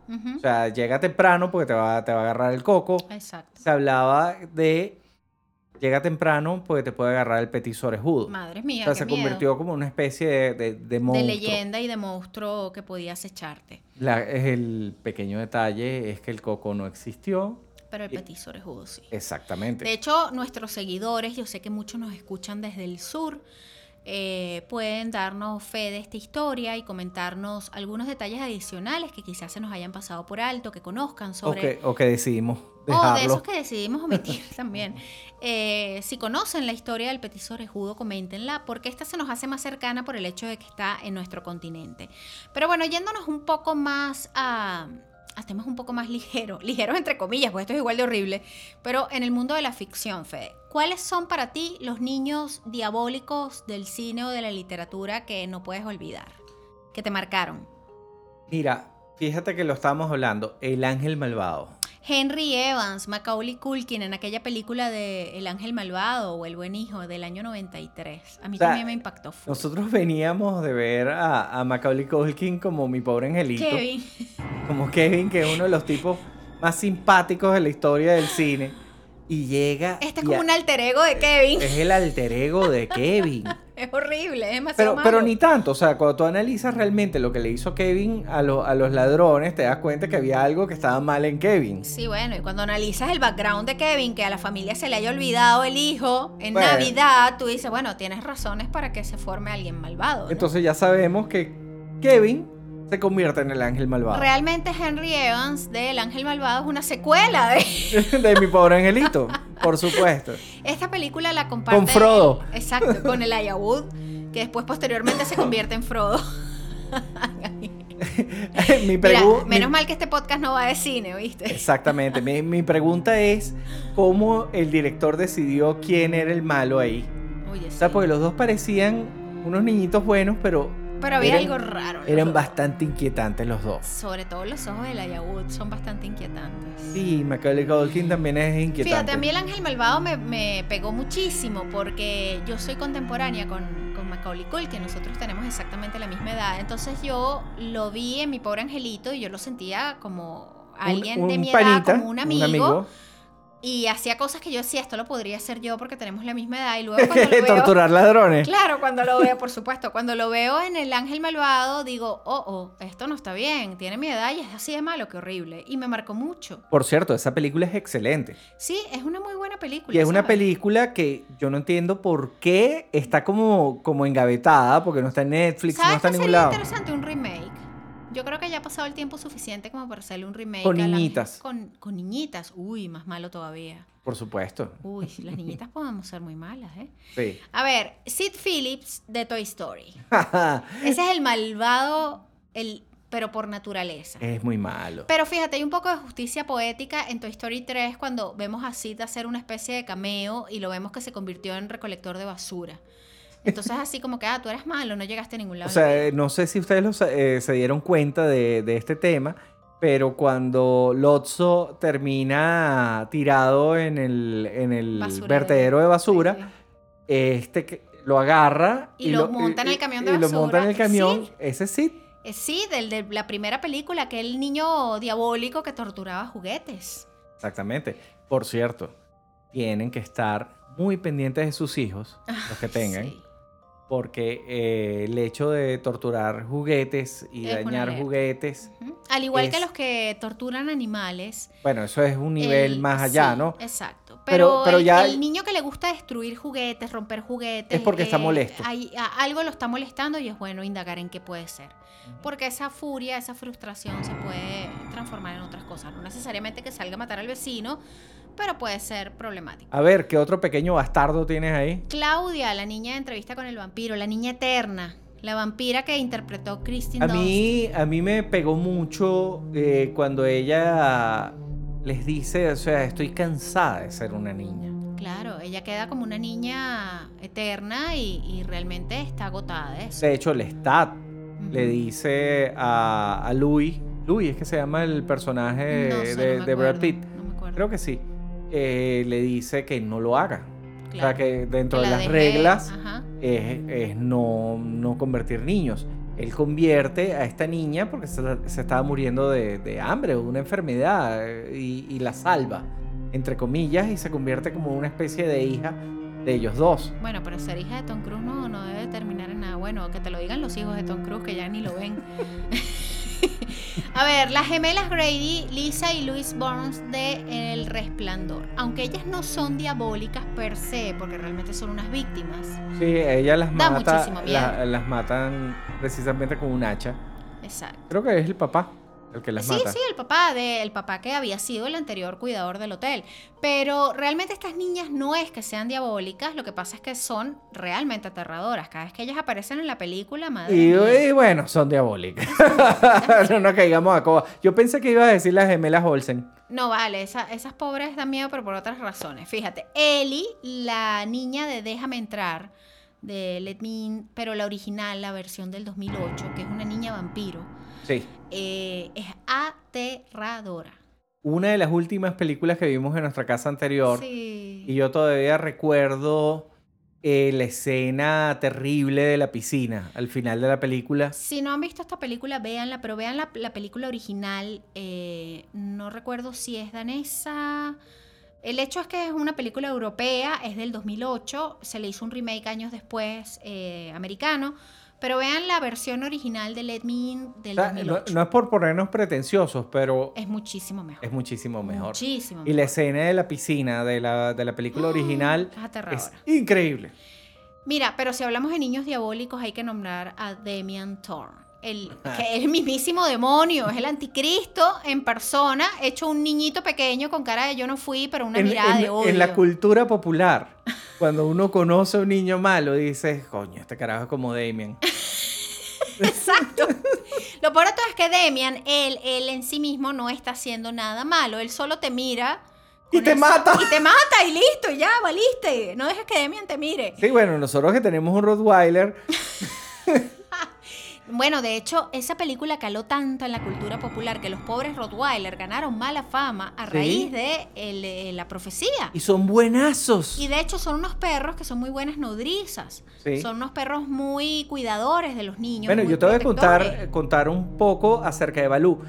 o sea, llega temprano porque te va, te va a agarrar el coco. Exacto. Se hablaba de llega temprano porque te puede agarrar el petiso orejudo. Madre mía, o sea, qué se miedo. convirtió como una especie de, de, de leyenda y de monstruo que podías echarte. La- el pequeño detalle es que el coco no existió. Pero el petiso orejudo sí. Exactamente. De hecho, nuestros seguidores, yo sé que muchos nos escuchan desde el sur, eh, pueden darnos fe de esta historia y comentarnos algunos detalles adicionales que quizás se nos hayan pasado por alto, que conozcan o, sobre... que, o que decidimos O de dejarlo. esos que decidimos omitir también. Eh, si conocen la historia del petiso orejudo, coméntenla, porque esta se nos hace más cercana por el hecho de que está en nuestro continente. Pero bueno, yéndonos un poco más a, a temas un poco más ligeros, ligeros entre comillas, porque esto es igual de horrible, pero en el mundo de la ficción, Fede, ¿cuáles son para ti los niños diabólicos del cine o de la literatura que no puedes olvidar? Que te marcaron. Mira, fíjate que lo estábamos hablando. El ángel malvado. Henry Evans, Macaulay Culkin en aquella película de El Ángel Malvado o El Buen Hijo del año 93. A mí O sea, también me impactó. full. Nosotros veníamos de ver a, a Macaulay Culkin como mi pobre angelito. Kevin. Como Kevin, que es uno de los tipos más simpáticos de la historia del cine. Y llega. Este es como a- un alter ego de Kevin. Es el alter ego de Kevin. Es horrible, es demasiado Pero, pero malo. ni tanto, o sea, cuando tú analizas realmente lo que le hizo Kevin a, lo- a los ladrones, te das cuenta que había algo que estaba mal en Kevin. Sí, bueno, y cuando analizas el background de Kevin, que a la familia se le haya olvidado el hijo en Bueno. Navidad, tú dices, bueno, tienes razones para que se forme alguien malvado. ¿no? Entonces ya sabemos que Kevin se convierte en el ángel malvado. Realmente Henry Evans de El Ángel Malvado es una secuela de de mi pobre angelito, por supuesto. esta película la comparte Con Frodo. Exacto, con el Wood, que después posteriormente se convierte en Frodo. mi Mira, menos mi- mal que este podcast no va de cine, ¿viste? Exactamente. Mi, mi pregunta es cómo el director decidió quién era el malo ahí. Oye, O sea, sí. porque los dos parecían unos niñitos buenos, pero Pero había eran- algo raro. eran bastante inquietantes los dos. Sobre todo los ojos del Wood son bastante inquietantes. Sí, Macaulay Culkin también es inquietante. Fíjate, a mí el ángel malvado me, me pegó muchísimo porque yo soy contemporánea con, con Macaulay Culkin, nosotros tenemos exactamente la misma edad. Entonces yo lo vi en mi pobre angelito y yo lo sentía como Un- alguien un de mi edad, panita, como un amigo, y hacía cosas que yo decía, esto lo podría hacer yo porque tenemos la misma edad. Y luego cuando lo veo... Torturar ladrones. Claro, cuando lo veo, por supuesto, cuando lo veo en el ángel malvado, digo, oh, oh, esto no está bien, tiene mi edad y es así de malo, qué horrible. Y me marcó mucho. Por cierto, esa película es excelente. Sí, es una muy buena película. Y es una película que yo no entiendo por qué está como, como engavetada, porque no está en Netflix, no ¿Sabes está en ningún lado. interesante? Un remake. Yo creo que ya ha pasado el tiempo suficiente como para hacerle un remake. Con la- niñitas. con, con niñitas. Uy, más malo todavía. Por supuesto. Uy, las niñitas podemos ser muy malas, ¿eh? Sí. A ver, Sid Phillips de Toy Story. Ese es el malvado, el, pero por naturaleza. es muy malo. Pero fíjate, hay un poco de justicia poética en Toy Story 3 cuando vemos a Sid hacer una especie de cameo y lo vemos que se convirtió en recolector de basura. Entonces así como que, ah, tú eres malo, no llegaste a ningún lado. O sea, eh, no sé si ustedes lo eh, se dieron cuenta de, de este tema, pero cuando Lotso termina tirado en el, en el Basuradero. vertedero de basura, Sí. este lo agarra Y lo monta en el camión de y lo monta en el basura. camión. Sí. Ese sí. Sí, del de la primera película, aquel niño diabólico que torturaba juguetes. Exactamente. Por cierto, tienen que estar muy pendientes de sus hijos, los que tengan, Sí. Porque eh, el hecho de torturar juguetes y Es dañar juguetes. Al igual que los que torturan animales. bueno, eso es un nivel el- más allá, sí, ¿no? Exacto. Pero- Pero, pero el, ya- el niño que le gusta destruir juguetes, romper juguetes. Es porque está molesto. hay- algo lo está molestando y es bueno indagar en qué puede ser. Porque esa furia, esa frustración se puede transformar en otras cosas. No necesariamente que salga a matar al vecino, pero puede ser problemático. A ver, ¿qué otro pequeño bastardo tienes ahí? Claudia, la niña de entrevista con el vampiro, la niña eterna, la vampira que interpretó Kristen A Dunst. mí, a mí me pegó mucho eh, cuando ella les dice, o sea, estoy cansada de ser una niña. Claro, ella queda como una niña eterna y, y realmente está agotada de eso. De hecho, Lestat Ujú. le dice a, a Louis, Louis es que se llama el personaje No sé, de, no de Brad Pitt, no me acuerdo. creo que sí, eh, le dice que no lo haga. O sea, Claro. que dentro Que de la las reglas es, es no, no convertir niños. Él convierte a esta niña porque se, se estaba muriendo de, de hambre o de una enfermedad y, y la salva, entre comillas, y se convierte como una especie de hija de ellos dos. Bueno, pero ser hija de Tom Cruise no, no debe terminar en nada bueno. Que te lo digan los hijos de Tom Cruise que ya ni lo ven. A ver, las gemelas Grady, Lisa y Louis Burns de El Resplandor. Aunque ellas no son diabólicas per se, porque realmente son unas víctimas. Sí, ella las Da mata, muchísimo miedo. la- las matan precisamente con un hacha. Exacto. Creo que es el papá el que las Sí, mata. sí, el papá de, el papá que había sido el anterior cuidador del hotel. Pero realmente estas niñas no es que sean diabólicas, lo que pasa es que son realmente aterradoras. Cada vez que ellas aparecen en la película, madre Y, mía. y bueno, son diabólicas. no nos caigamos a coba. Yo pensé que iba a decir las gemelas Olsen. No vale, esa- esas pobres dan miedo, pero por otras razones. Fíjate, Ellie, la niña de Déjame entrar, de Let Me In, pero la original, la versión del 2008, que es una niña vampiro, Sí. Eh, es aterradora. Una de las últimas películas que vimos en nuestra casa anterior. Sí. Y yo todavía recuerdo eh, la escena terrible de la piscina al final de la película. Si no han visto esta película, véanla, pero vean la, la película original. eh, no recuerdo si es danesa. El hecho es que es una película europea, es del 2008, se le hizo un remake años después eh, americano, pero vean la versión original de Let Me In del O sea, no, 2008. no es por ponernos pretenciosos, pero Es muchísimo mejor. es muchísimo mejor. Muchísimo Y la mejor. escena de la piscina de la, de la película Ah, original es es increíble. Mira, pero si hablamos de niños diabólicos, hay que nombrar a Damian Thorne. El, que es el mismísimo demonio, es el anticristo en persona, hecho un niñito pequeño con cara de yo no fui, pero una en, mirada en- de odio. en la cultura popular, cuando uno conoce a un niño malo, dices, coño, este carajo es como Damien. Exacto. Lo peor de todo es que Demian, él, él en sí mismo no está haciendo nada malo. Él solo te mira. Y te mata. Y te mata y listo, ya, valiste. No dejes que Demian te mire. Sí, bueno, nosotros que tenemos un Rottweiler, Bueno, de hecho, esa película caló tanto en la cultura popular que los pobres Rottweiler ganaron mala fama a Sí. raíz de el- eh, la profecía. y son buenazos. Y de hecho son unos perros que son muy buenas nodrizas. Sí. Son unos perros muy cuidadores de los niños. Bueno, yo te voy a contar, protectores. contar un poco acerca de Balú.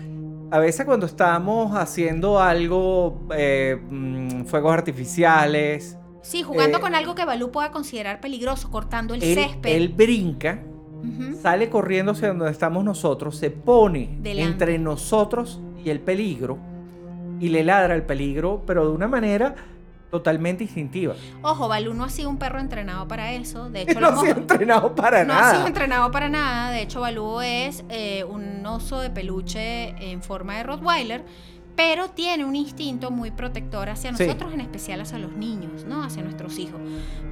A veces cuando estamos haciendo algo, eh, mm, fuegos artificiales, Sí, jugando eh, con algo que Balú pueda considerar peligroso, cortando el él, césped. él brinca, Sale corriendo hacia donde estamos nosotros, se pone Delante. entre nosotros y el peligro y le ladra el peligro, pero de una manera totalmente instintiva. Ojo, Balú no ha sido un perro entrenado para eso. De hecho, no ha sido entrenado para no ha sido nada. entrenado para nada. De hecho, Balú es eh, un oso de peluche en forma de Rottweiler, pero tiene un instinto muy protector hacia Sí. nosotros, en especial hacia los niños, ¿no? Hacia nuestros hijos.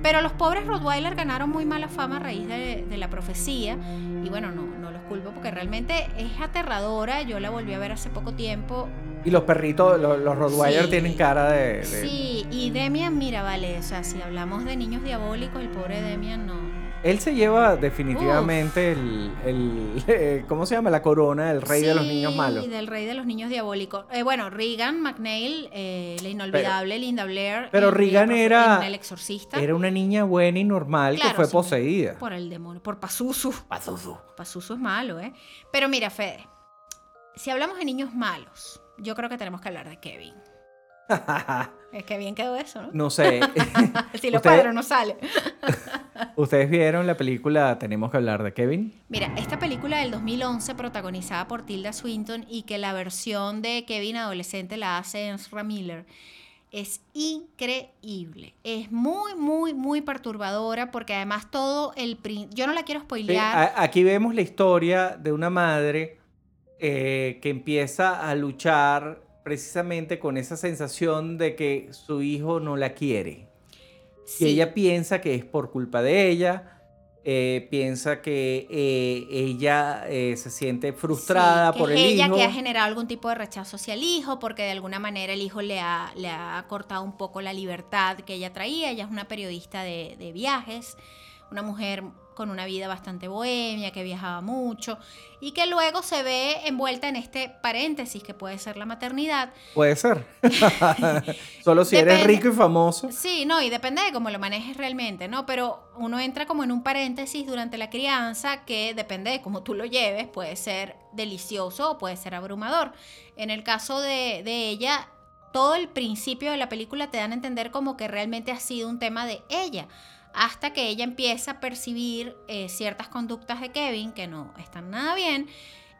Pero los pobres Rottweiler ganaron muy mala fama a raíz de, de la profecía. Y bueno, no, no los culpo porque realmente es aterradora. Yo la volví a ver hace poco tiempo. Y los perritos, los, los Rottweiler Sí. tienen cara de... de- Sí, y Demian, mira, vale, o sea, si hablamos de niños diabólicos, el pobre Demian no. Él se lleva definitivamente el, el- eh, ¿Cómo se llama? La corona, el rey de los niños malos. del rey de los niños diabólicos. Eh, bueno, Regan McNeil, eh, la inolvidable Linda Blair. pero Regan era- El Exorcista. Era una niña buena y normal que fue sí, poseída. Por el demonio, por Pazuzu. Pazuzu. Pazuzu es malo, ¿eh? Pero mira, Fede, si hablamos de niños malos, yo creo que tenemos que hablar de Kevin. Es que bien quedó eso, ¿no? No sé. si lo cuadro no sale. ¿Ustedes vieron la película Tenemos que hablar de Kevin? Mira, esta película del 2011 protagonizada por Tilda Swinton y que la versión de Kevin adolescente la hace Ezra Miller es increíble. Es muy, muy, muy perturbadora porque además todo el... Yo no la quiero spoilear. aquí vemos la historia de una madre eh, que empieza a luchar precisamente con esa sensación de que su hijo no la quiere. Sí. Y ella piensa que es por culpa de ella, eh, piensa que eh, ella eh, se siente frustrada Sí, que por es el ella hijo. que ha generado algún tipo de rechazo hacia el hijo porque de alguna manera el hijo le ha, le ha cortado un poco la libertad que ella traía. Ella es una periodista de, de viajes, una mujer con una vida bastante bohemia, que viajaba mucho y que luego se ve envuelta en este paréntesis que puede ser la maternidad. Puede ser. Solo si eres Depende. rico y famoso. Sí, no, y depende de cómo lo manejes realmente, ¿no? Pero uno entra como en un paréntesis durante la crianza que depende de cómo tú lo lleves, puede ser delicioso o puede ser abrumador. En el caso de, de ella, todo el principio de la película te dan a entender como que realmente ha sido un tema de ella, hasta que ella empieza a percibir eh, ciertas conductas de Kevin que no están nada bien.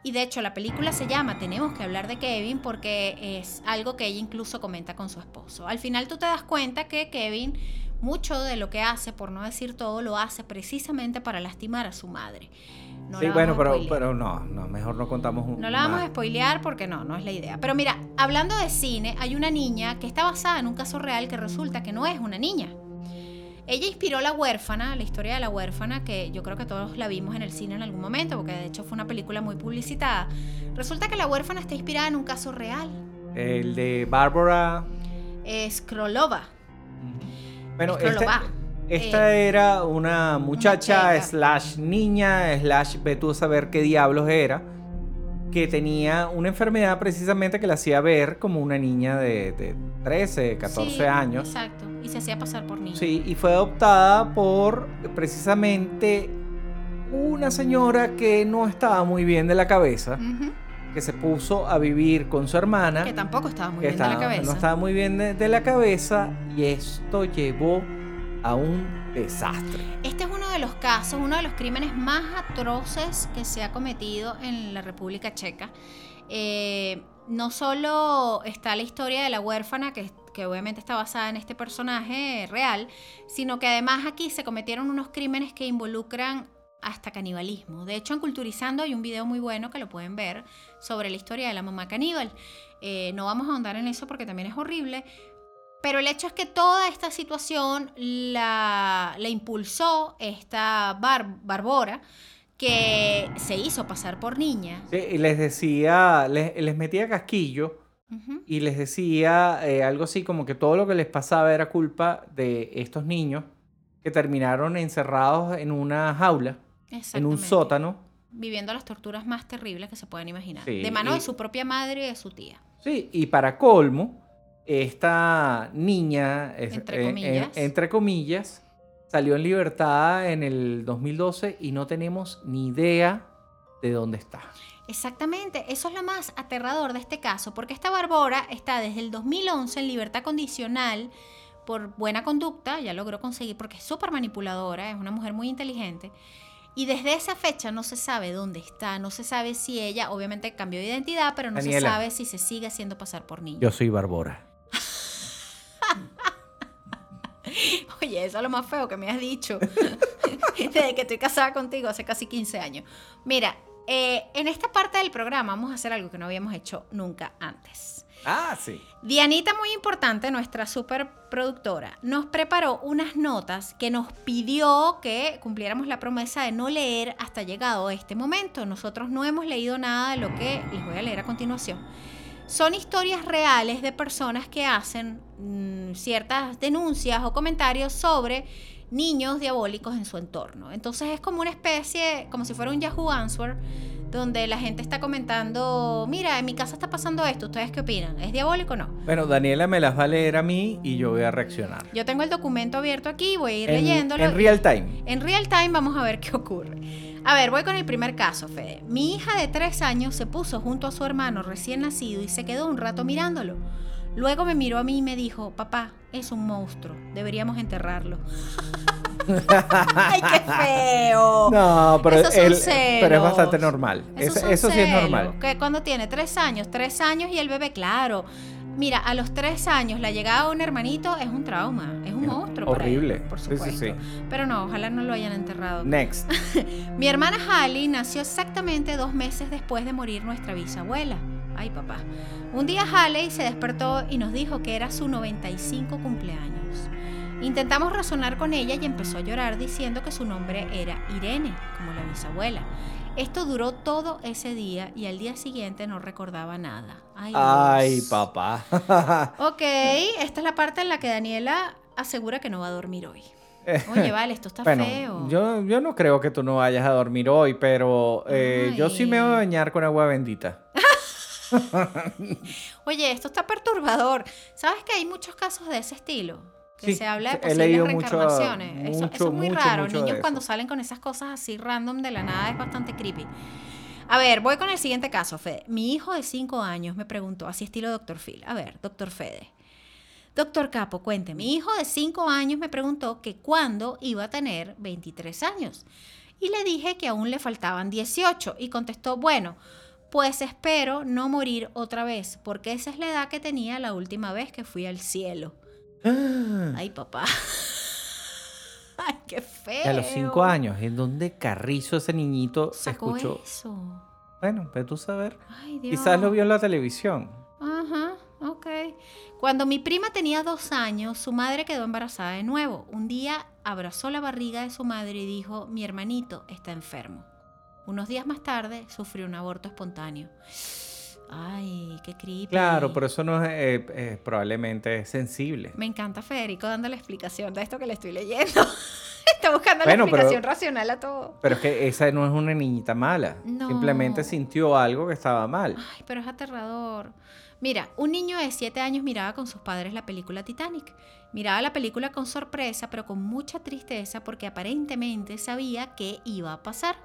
Y de hecho la película se llama Tenemos que hablar de Kevin porque es algo que ella incluso comenta con su esposo. Al final tú te das cuenta que Kevin mucho de lo que hace, por no decir todo, lo hace precisamente para lastimar a su madre. No sí, bueno, pero, pero no, no, mejor no contamos un No la vamos más. a spoilear porque no, no es la idea. Pero mira, hablando de cine, hay una niña que está basada en un caso real que resulta que no es una niña. Ella inspiró La huérfana, la historia de La huérfana, que yo creo que todos la vimos en el cine en algún momento, porque de hecho fue una película muy publicitada. Resulta que La huérfana está inspirada en un caso real. El de Bárbara. Es Krolova. Bueno, Scrollova. esta, esta era una muchacha checa. slash niña slash tú a saber qué diablos era que tenía una enfermedad precisamente que la hacía ver como una niña de, de 13, 14 Sí, años. Exacto. Y se hacía pasar por niña. Sí, y fue adoptada por precisamente una señora que no estaba muy bien de la cabeza, que se puso a vivir con su hermana. Que tampoco estaba muy bien de la cabeza. No estaba muy bien de, de la cabeza y esto llevó a un desastre. Este es uno de los casos, uno de los crímenes más atroces que se ha cometido en la República Checa. Eh, no solo está la historia de la huérfana, que, que obviamente está basada en este personaje real, sino que además aquí se cometieron unos crímenes que involucran hasta canibalismo. De hecho, en Culturizando hay un video muy bueno que lo pueden ver sobre la historia de la mamá caníbal. Eh, no vamos a ahondar en eso porque también es horrible, pero el hecho es que toda esta situación la, la impulsó esta Bar- Barbora, que se hizo pasar por niña. Sí, y les decía, les, les metía casquillo y les decía eh, algo así como que todo lo que les pasaba era culpa de estos niños que terminaron encerrados en una jaula, en un sótano. Viviendo las torturas más terribles que se pueden imaginar. Sí, de mano y- de su propia madre y de su tía. Sí, y para colmo, esta niña, es- Entre eh, comillas. en- entre comillas, salió en libertad en el 2012 y no tenemos ni idea de dónde está. Exactamente, eso es lo más aterrador de este caso, porque esta Barbora está desde el 2011 en libertad condicional por buena conducta, ya logró conseguir, porque es súper manipuladora, es una mujer muy inteligente, y desde esa fecha no se sabe dónde está, no se sabe si ella, obviamente cambió de identidad, pero no Daniela. se sabe si se sigue haciendo pasar por niña. Yo soy Barbora. Oye, eso es lo más feo que me has dicho. Desde que estoy casada contigo hace casi 15 años. Mira, eh, en esta parte del programa vamos a hacer algo que no habíamos hecho nunca antes. Ah, sí. Dianita, muy importante, nuestra superproductora, nos preparó unas notas que nos pidió que cumpliéramos la promesa de no leer hasta llegado este momento. Nosotros no hemos leído nada de lo que les voy a leer a continuación. Son historias reales de personas que hacen mm, ciertas denuncias o comentarios sobre niños diabólicos en su entorno. Entonces es como una especie, como si fuera un Yahoo Answer, donde la gente está comentando, mira, en mi casa está pasando esto, ¿ustedes qué opinan? ¿Es diabólico o no? Bueno, Daniela me las va a leer a mí y yo voy a reaccionar. Yo tengo el documento abierto aquí, voy a ir En, leyéndolo. en real time. En real time vamos a ver qué ocurre. A ver, voy con el primer caso, Fede. Mi hija de tres años se puso junto a su hermano recién nacido y se quedó un rato mirándolo. Luego me miró a mí y me dijo, papá, es un monstruo, deberíamos enterrarlo. ¡Ay, qué feo! No, pero, él- es bastante normal. Esos Eso, sí es normal. Que cuando tiene tres años, tres años y el bebé, claro. Mira, a los tres años la llegada de un hermanito es un trauma, es un monstruo. para él, Horrible. por Sí, sí, supuesto. sí. Pero no, ojalá no lo hayan enterrado. Next. Mi hermana Hallie nació exactamente dos meses después de morir nuestra bisabuela. Ay, papá. Un día Haley se despertó y nos dijo que era su 95 cumpleaños. Intentamos razonar con ella y empezó a llorar diciendo que su nombre era Irene, como la bisabuela. Esto duró todo ese día y al día siguiente no recordaba nada. Ay, Ay, papá. Ok, esta es la parte en la que Daniela asegura que no va a dormir hoy. Oye, vale, esto está bueno, feo. Yo, yo no creo que tú no vayas a dormir hoy, pero eh, yo sí me voy a bañar con agua bendita. Oye, esto está perturbador. ¿Sabes que hay muchos casos de ese estilo? Que Sí, se habla de posibles mucho- reencarnaciones. eso, mucho, eso es muy mucho, raro. Niños eso. cuando salen con esas cosas así random de la nada es bastante creepy. A ver, voy con el siguiente caso, Fede. Mi hijo de 5 años me preguntó, así estilo Dr. Phil. A ver, Dr. Fede. Doctor Capo, cuente. Mi hijo de 5 años me preguntó que cuándo iba a tener 23 años. Y le dije que aún le faltaban 18. Y contestó, bueno, pues espero no morir otra vez, porque esa es la edad que tenía la última vez que fui al cielo. Ay, papá. Ay, qué feo. A los cinco años, ¿en dónde carrizo ese niñito se Sacó escuchó? eso. Bueno, pero tú saber. Ay, Dios. Quizás lo vio en la televisión. Ajá, ok. Cuando mi prima tenía dos años, su madre quedó embarazada de nuevo. Un día abrazó la barriga de su madre y dijo, mi hermanito está enfermo. Unos días más tarde sufrió un aborto espontáneo. Ay, qué creepy. Claro, pero eso no es eh, eh, probablemente sensible. Me encanta Federico dando la explicación de esto que le estoy leyendo. Está buscando Bueno, la pero- explicación racional a todo. Pero es que esa no es una niñita mala. No. Simplemente sintió algo que estaba mal. Ay, pero es aterrador. Mira, un niño de 7 años miraba con sus padres la película Titanic. Miraba la película con sorpresa, pero con mucha tristeza porque aparentemente sabía qué iba a pasar.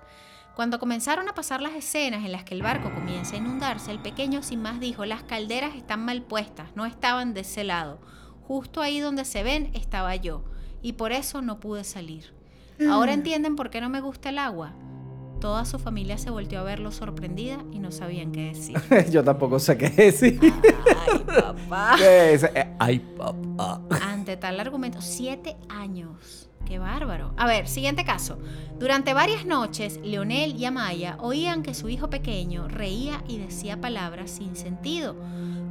Cuando comenzaron a pasar las escenas en las que el barco comienza a inundarse, el pequeño sin más dijo, las calderas están mal puestas, no estaban de ese lado. Justo ahí donde se ven estaba yo, y por eso no pude salir. Ahora entienden por qué no me gusta el agua. Toda su familia se volteó a verlo sorprendida y no sabían qué decir. Yo tampoco sé qué decir. Ay, papá. ¿Qué es? Eh, Ay, papá. Ante tal argumento, siete años. Qué bárbaro. A ver, siguiente caso. Durante varias noches, Leonel y Amaya oían que su hijo pequeño reía y decía palabras sin sentido,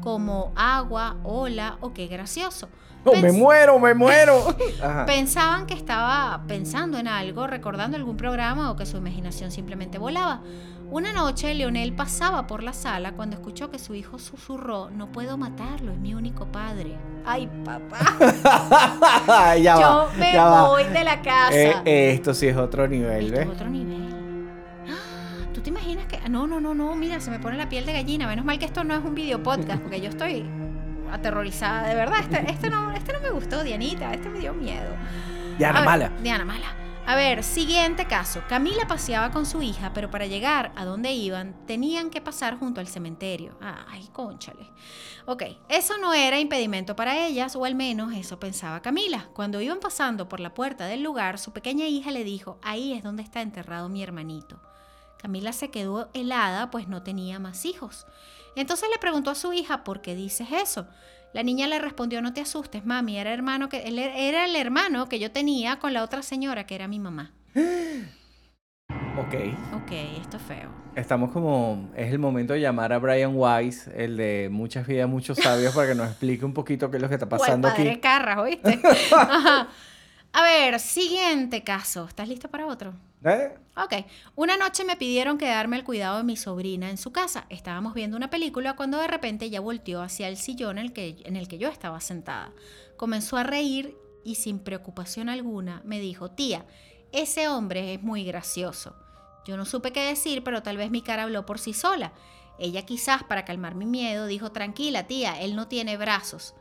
como agua, hola o qué gracioso. No, me muero, me muero. Ajá. Pensaban que estaba pensando en algo, recordando algún programa o que su imaginación simplemente volaba. Una noche, Leonel pasaba por la sala cuando escuchó que su hijo susurró, no puedo matarlo, es mi único padre. Ay, papá. ya Yo va, me ya va. voy de la casa. Eh, esto sí es otro nivel, Esto es ¿ves? otro nivel. ¿Tú te imaginas que.? No, no, no, no. Mira, se me pone la piel de gallina. Menos mal que esto no es un video podcast, porque yo estoy aterrorizada. De verdad, este, este no, este no me gustó, Dianita. Este me dio miedo. Diana ver, Mala. Diana Mala. A ver, siguiente caso. Camila paseaba con su hija, pero para llegar a donde iban tenían que pasar junto al cementerio. Ay, conchale. Ok, eso no era impedimento para ellas, o al menos eso pensaba Camila. Cuando iban pasando por la puerta del lugar, su pequeña hija le dijo, ahí es donde está enterrado mi hermanito. Camila se quedó helada, pues no tenía más hijos. Entonces le preguntó a su hija, ¿por qué dices eso? La niña le respondió, no te asustes, mami, era, hermano que, él era el hermano que yo tenía con la otra señora, que era mi mamá. Ok. Ok, esto es feo. Estamos como. Es el momento de llamar a Brian Weiss, el de Muchas Vidas, Muchos Sabios, para que nos explique un poquito qué es lo que está O al pasando padre aquí. Carras, ¿oíste? Ajá. A ver, siguiente caso. ¿Estás listo para otro? ¿Eh? Ok. Una noche me pidieron quedarme al cuidado de mi sobrina en su casa. Estábamos viendo una película cuando de repente ella volteó hacia el sillón en el que, en el que yo estaba sentada. Comenzó a reír y sin preocupación alguna me dijo, tía, ese hombre es muy gracioso. Yo no supe qué decir, pero tal vez mi cara habló por sí sola. Ella quizás para calmar mi miedo dijo, tranquila tía, él no tiene brazos.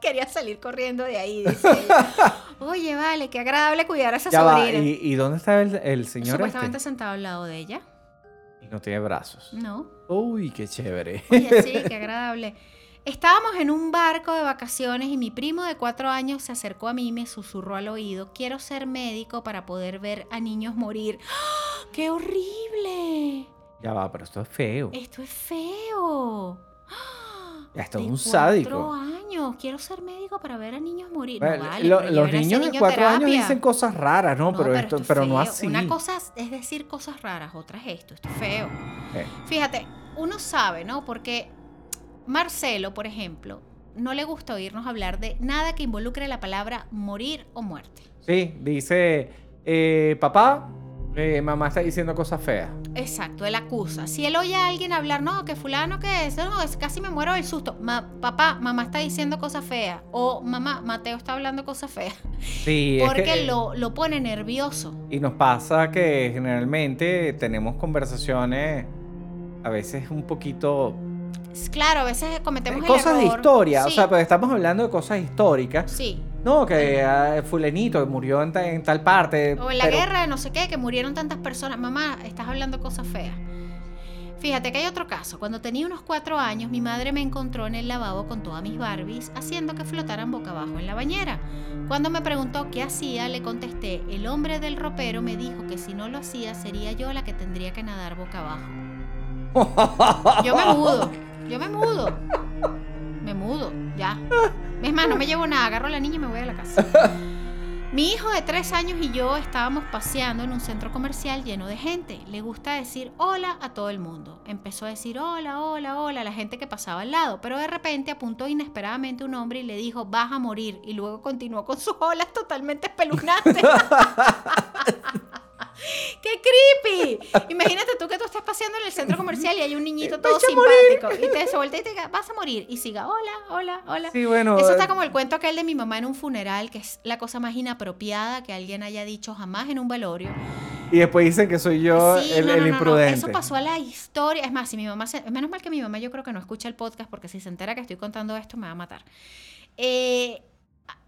Quería salir corriendo de ahí, dice ella. Oye, vale, qué agradable cuidar a esa Ya va. sobrina. ¿Y, y dónde está el, el señor Supuestamente este? sentado al lado de ella. Y no tiene brazos. No. Uy, qué chévere. Oye, sí, qué agradable. Estábamos en un barco de vacaciones y mi primo de cuatro años se acercó a mí y me susurró al oído, quiero ser médico para poder ver a niños morir. ¡Ah! ¡Qué horrible! Ya va, pero esto es feo. Esto es feo. ¡Ah! Esto es un cuatro sádico. años. Quiero ser médico para ver a niños morir. Bueno, No vale, lo- pero los niños de niño cuatro años dicen cosas raras, ¿no? pero, esto, es pero no así. Una cosa es decir cosas raras, otra es esto. Esto es feo. Eh, Fíjate, uno sabe, ¿no? Porque Marcelo, por ejemplo, no le gusta oírnos hablar de nada que involucre la palabra morir o muerte. Sí, dice, eh, papá, eh, mamá está diciendo cosas feas. Exacto, él acusa. Si él oye a alguien hablar, no, que fulano que es, no, es- casi me muero del susto. Ma- papá, mamá está diciendo cosas feas. O mamá, Mateo está hablando cosas feas. Sí, es Porque que- lo, lo pone nervioso. Y nos pasa que generalmente tenemos conversaciones a veces un poquito... Es Claro, a veces cometemos el cosas de historia, o sea, pues estamos hablando de cosas históricas. Sí. No, que ah, fulanito murió en, ta- en tal parte. O en la pero- guerra, no sé qué, que murieron tantas personas. Mamá, estás hablando cosas feas. Fíjate que hay otro caso. Cuando tenía unos cuatro años, mi madre me encontró en el lavabo con todas mis Barbies, haciendo que flotaran boca abajo en la bañera. Cuando me preguntó qué hacía, le contesté, el hombre del ropero me dijo que si no lo hacía, sería yo la que tendría que nadar boca abajo. Yo me mudo, yo me mudo. Me mudo, ya. Es más, no me llevo nada, agarro a la niña y me voy a la casa. Mi hijo de tres años y yo estábamos paseando en un centro comercial lleno de gente. Le gusta decir hola a todo el mundo. Empezó a decir hola, hola, hola a la gente que pasaba al lado, pero de repente apuntó inesperadamente un hombre y le dijo vas a morir y luego continuó con sus olas totalmente espeluznantes. ¡Qué creepy! Imagínate tú que tú estás paseando en el centro comercial y hay un niñito todo simpático y te se voltea y te diga, vas a morir y siga, hola, hola, hola. Sí, bueno. Eso eh, está como el cuento aquel de mi mamá en un funeral, que es la cosa más inapropiada que alguien haya dicho jamás en un velorio. Y después dicen que soy yo Sí, el, no, el no, no, no, imprudente. Eso pasó a la historia. Es más, si mi mamá se- menos mal que mi mamá yo creo que no escucha el podcast porque si se entera que estoy contando esto me va a matar. Eh,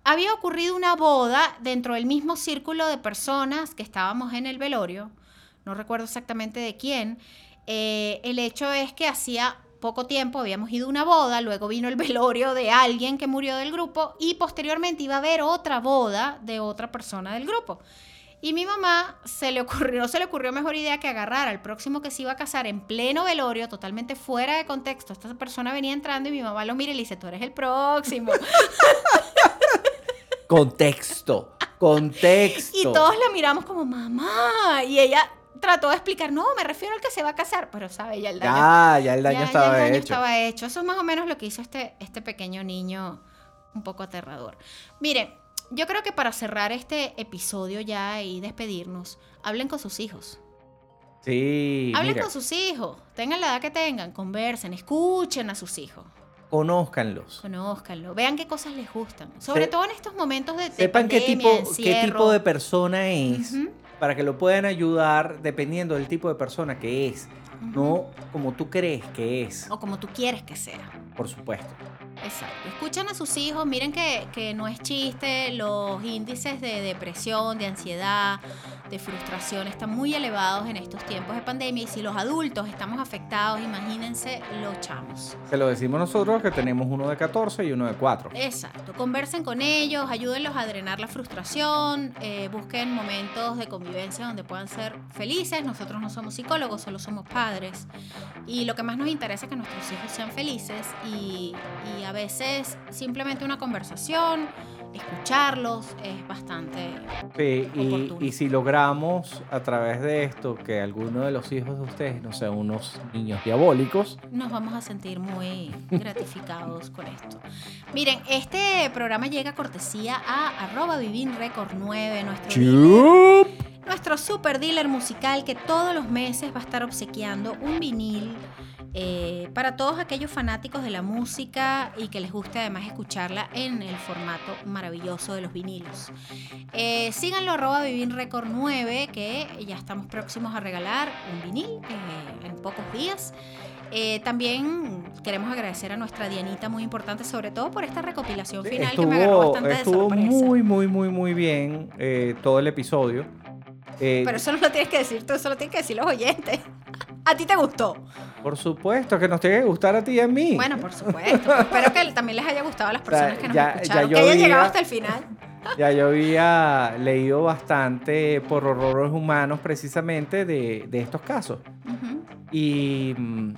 había ocurrido una boda dentro del mismo círculo de personas que estábamos en el velorio. No recuerdo exactamente de quién. Eh, el hecho es que hacía poco tiempo habíamos ido a una boda, luego vino el velorio de alguien que murió del grupo y posteriormente iba a haber otra boda de otra persona del grupo. Y mi mamá se le ocurrió, no se le ocurrió mejor idea que agarrar al próximo que se iba a casar en pleno velorio, totalmente fuera de contexto. Esta persona venía entrando y mi mamá lo mira y le dice, tú eres el próximo. Contexto. Contexto. y todos la miramos como, mamá. Y ella trató de explicar, no, me refiero al que se va a casar. Pero, ¿sabe? Ya el daño, Ya, ya el daño ya- ya estaba el daño hecho. estaba hecho. Eso es más o menos lo que hizo este, este pequeño niño un poco aterrador. Miren, yo creo que para cerrar este episodio ya y despedirnos, hablen con sus hijos. Sí, Hablen mira, con sus hijos, tengan la edad que tengan, conversen, escuchen a sus hijos, conózcanlos. conózcanlo, vean qué cosas les gustan. Sobre Se- todo en estos momentos de, de Sepan qué tipo, qué tipo de persona es para que lo puedan ayudar dependiendo del tipo de persona que es. No como tú crees que es, O como tú quieres que sea. por supuesto. Exacto. Escuchan a sus hijos, miren que, que no es chiste, los índices de depresión, de ansiedad, de frustración están muy elevados en estos tiempos de pandemia y si los adultos estamos afectados, imagínense los chamos. Se lo decimos nosotros que tenemos uno de 14 y uno de 4. Exacto, conversen con ellos, ayúdenlos a drenar la frustración, eh, busquen momentos de convivencia donde puedan ser felices. Nosotros no somos psicólogos, solo somos padres. Y lo que más nos interesa es que nuestros hijos sean felices y, y a veces simplemente una conversación, escucharlos es bastante... Sí, y, si logramos a través de esto que alguno de los hijos de ustedes no sean unos niños diabólicos, Nos vamos a sentir muy gratificados con esto. Miren, este programa llega cortesía a arroba Record 9, nuestro dealer- nuestro super dealer musical que todos los meses va a estar obsequiando un vinil eh, para todos aquellos fanáticos de la música y que les guste además escucharla en el formato maravilloso de los vinilos. Eh, síganlo arroba Record 9 que ya estamos próximos a regalar un vinil eh, en pocos días. Eh, también queremos agradecer a nuestra Dianita muy importante, sobre todo por esta recopilación final que me agarró estuvo, bastante de estuvo sorpresa. muy, muy, muy, muy bien eh, todo el episodio. Eh, Pero eso no lo tienes que decir tú, eso lo tienen que decir los oyentes. ¿A ti te gustó? Por supuesto, que nos tiene que gustar a ti y a mí. Bueno, por supuesto. Espero que también les haya gustado a las personas que nos ya- escucharon, ya que hayan llegado hasta el final. Ya yo había leído bastante por horrores humanos precisamente de, de estos casos. Ujú. Y... mm,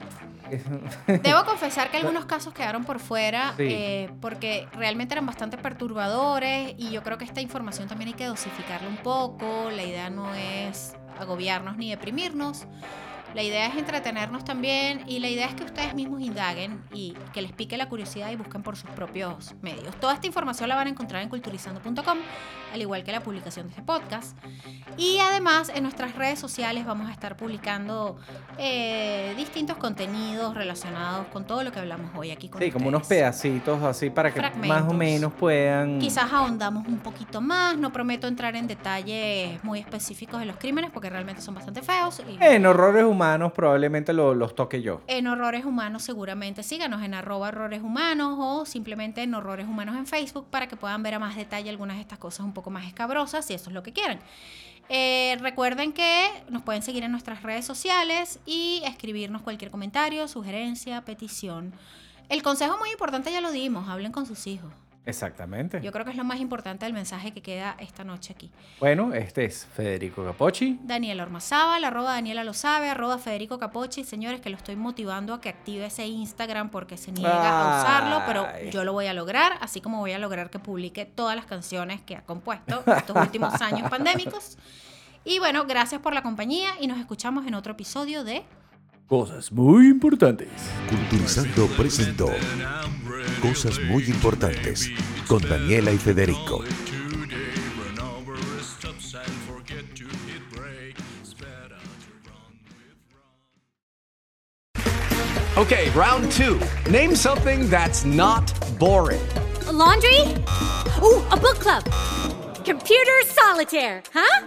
Debo confesar que algunos casos quedaron por fuera Sí. eh, porque realmente eran bastante perturbadores y yo creo que esta información también hay que dosificarla un poco. La idea no es agobiarnos ni deprimirnos. La idea es entretenernos también y la idea es que ustedes mismos indaguen y que les pique la curiosidad y busquen por sus propios medios. Toda esta información la van a encontrar en culturizando.com, al igual que la publicación de este podcast. Y además en nuestras redes sociales vamos a estar publicando eh, distintos contenidos relacionados con todo lo que hablamos hoy aquí con sí, como unos ustedes. pedacitos así para que más o Fragmentos. menos puedan... Quizás ahondamos un poquito más, no prometo entrar en detalles muy específicos de los crímenes porque realmente son bastante feos. y- En horrores humanos probablemente lo- los toque yo. En Horrores Humanos seguramente síganos en arroba horrores humanos o simplemente en Horrores Humanos en Facebook para que puedan ver a más detalle algunas de estas cosas un poco más escabrosas si eso es lo que quieren. Eh, recuerden que nos pueden seguir en nuestras redes sociales y escribirnos cualquier comentario, sugerencia, petición. El consejo muy importante ya lo dimos, hablen con sus hijos. Exactamente. Yo creo que es lo más importante del mensaje que queda esta noche aquí. Bueno, este es Federico Capocci. Daniela Ormazábal, arroba Daniela lo sabe, arroba Federico Capochi. Señores, que lo estoy motivando a que active ese Instagram porque se niega a usarlo, pero yo lo voy a lograr, así como voy a lograr que publique todas las canciones que ha compuesto estos últimos años pandémicos. Y bueno, gracias por la compañía y nos escuchamos en otro episodio de Cosas muy importantes. Culturizando presentó Cosas muy importantes con Daniela y Federico. Okay, round two. Name something that's not boring. A laundry? Ooh, a book club. Computer solitaire, huh?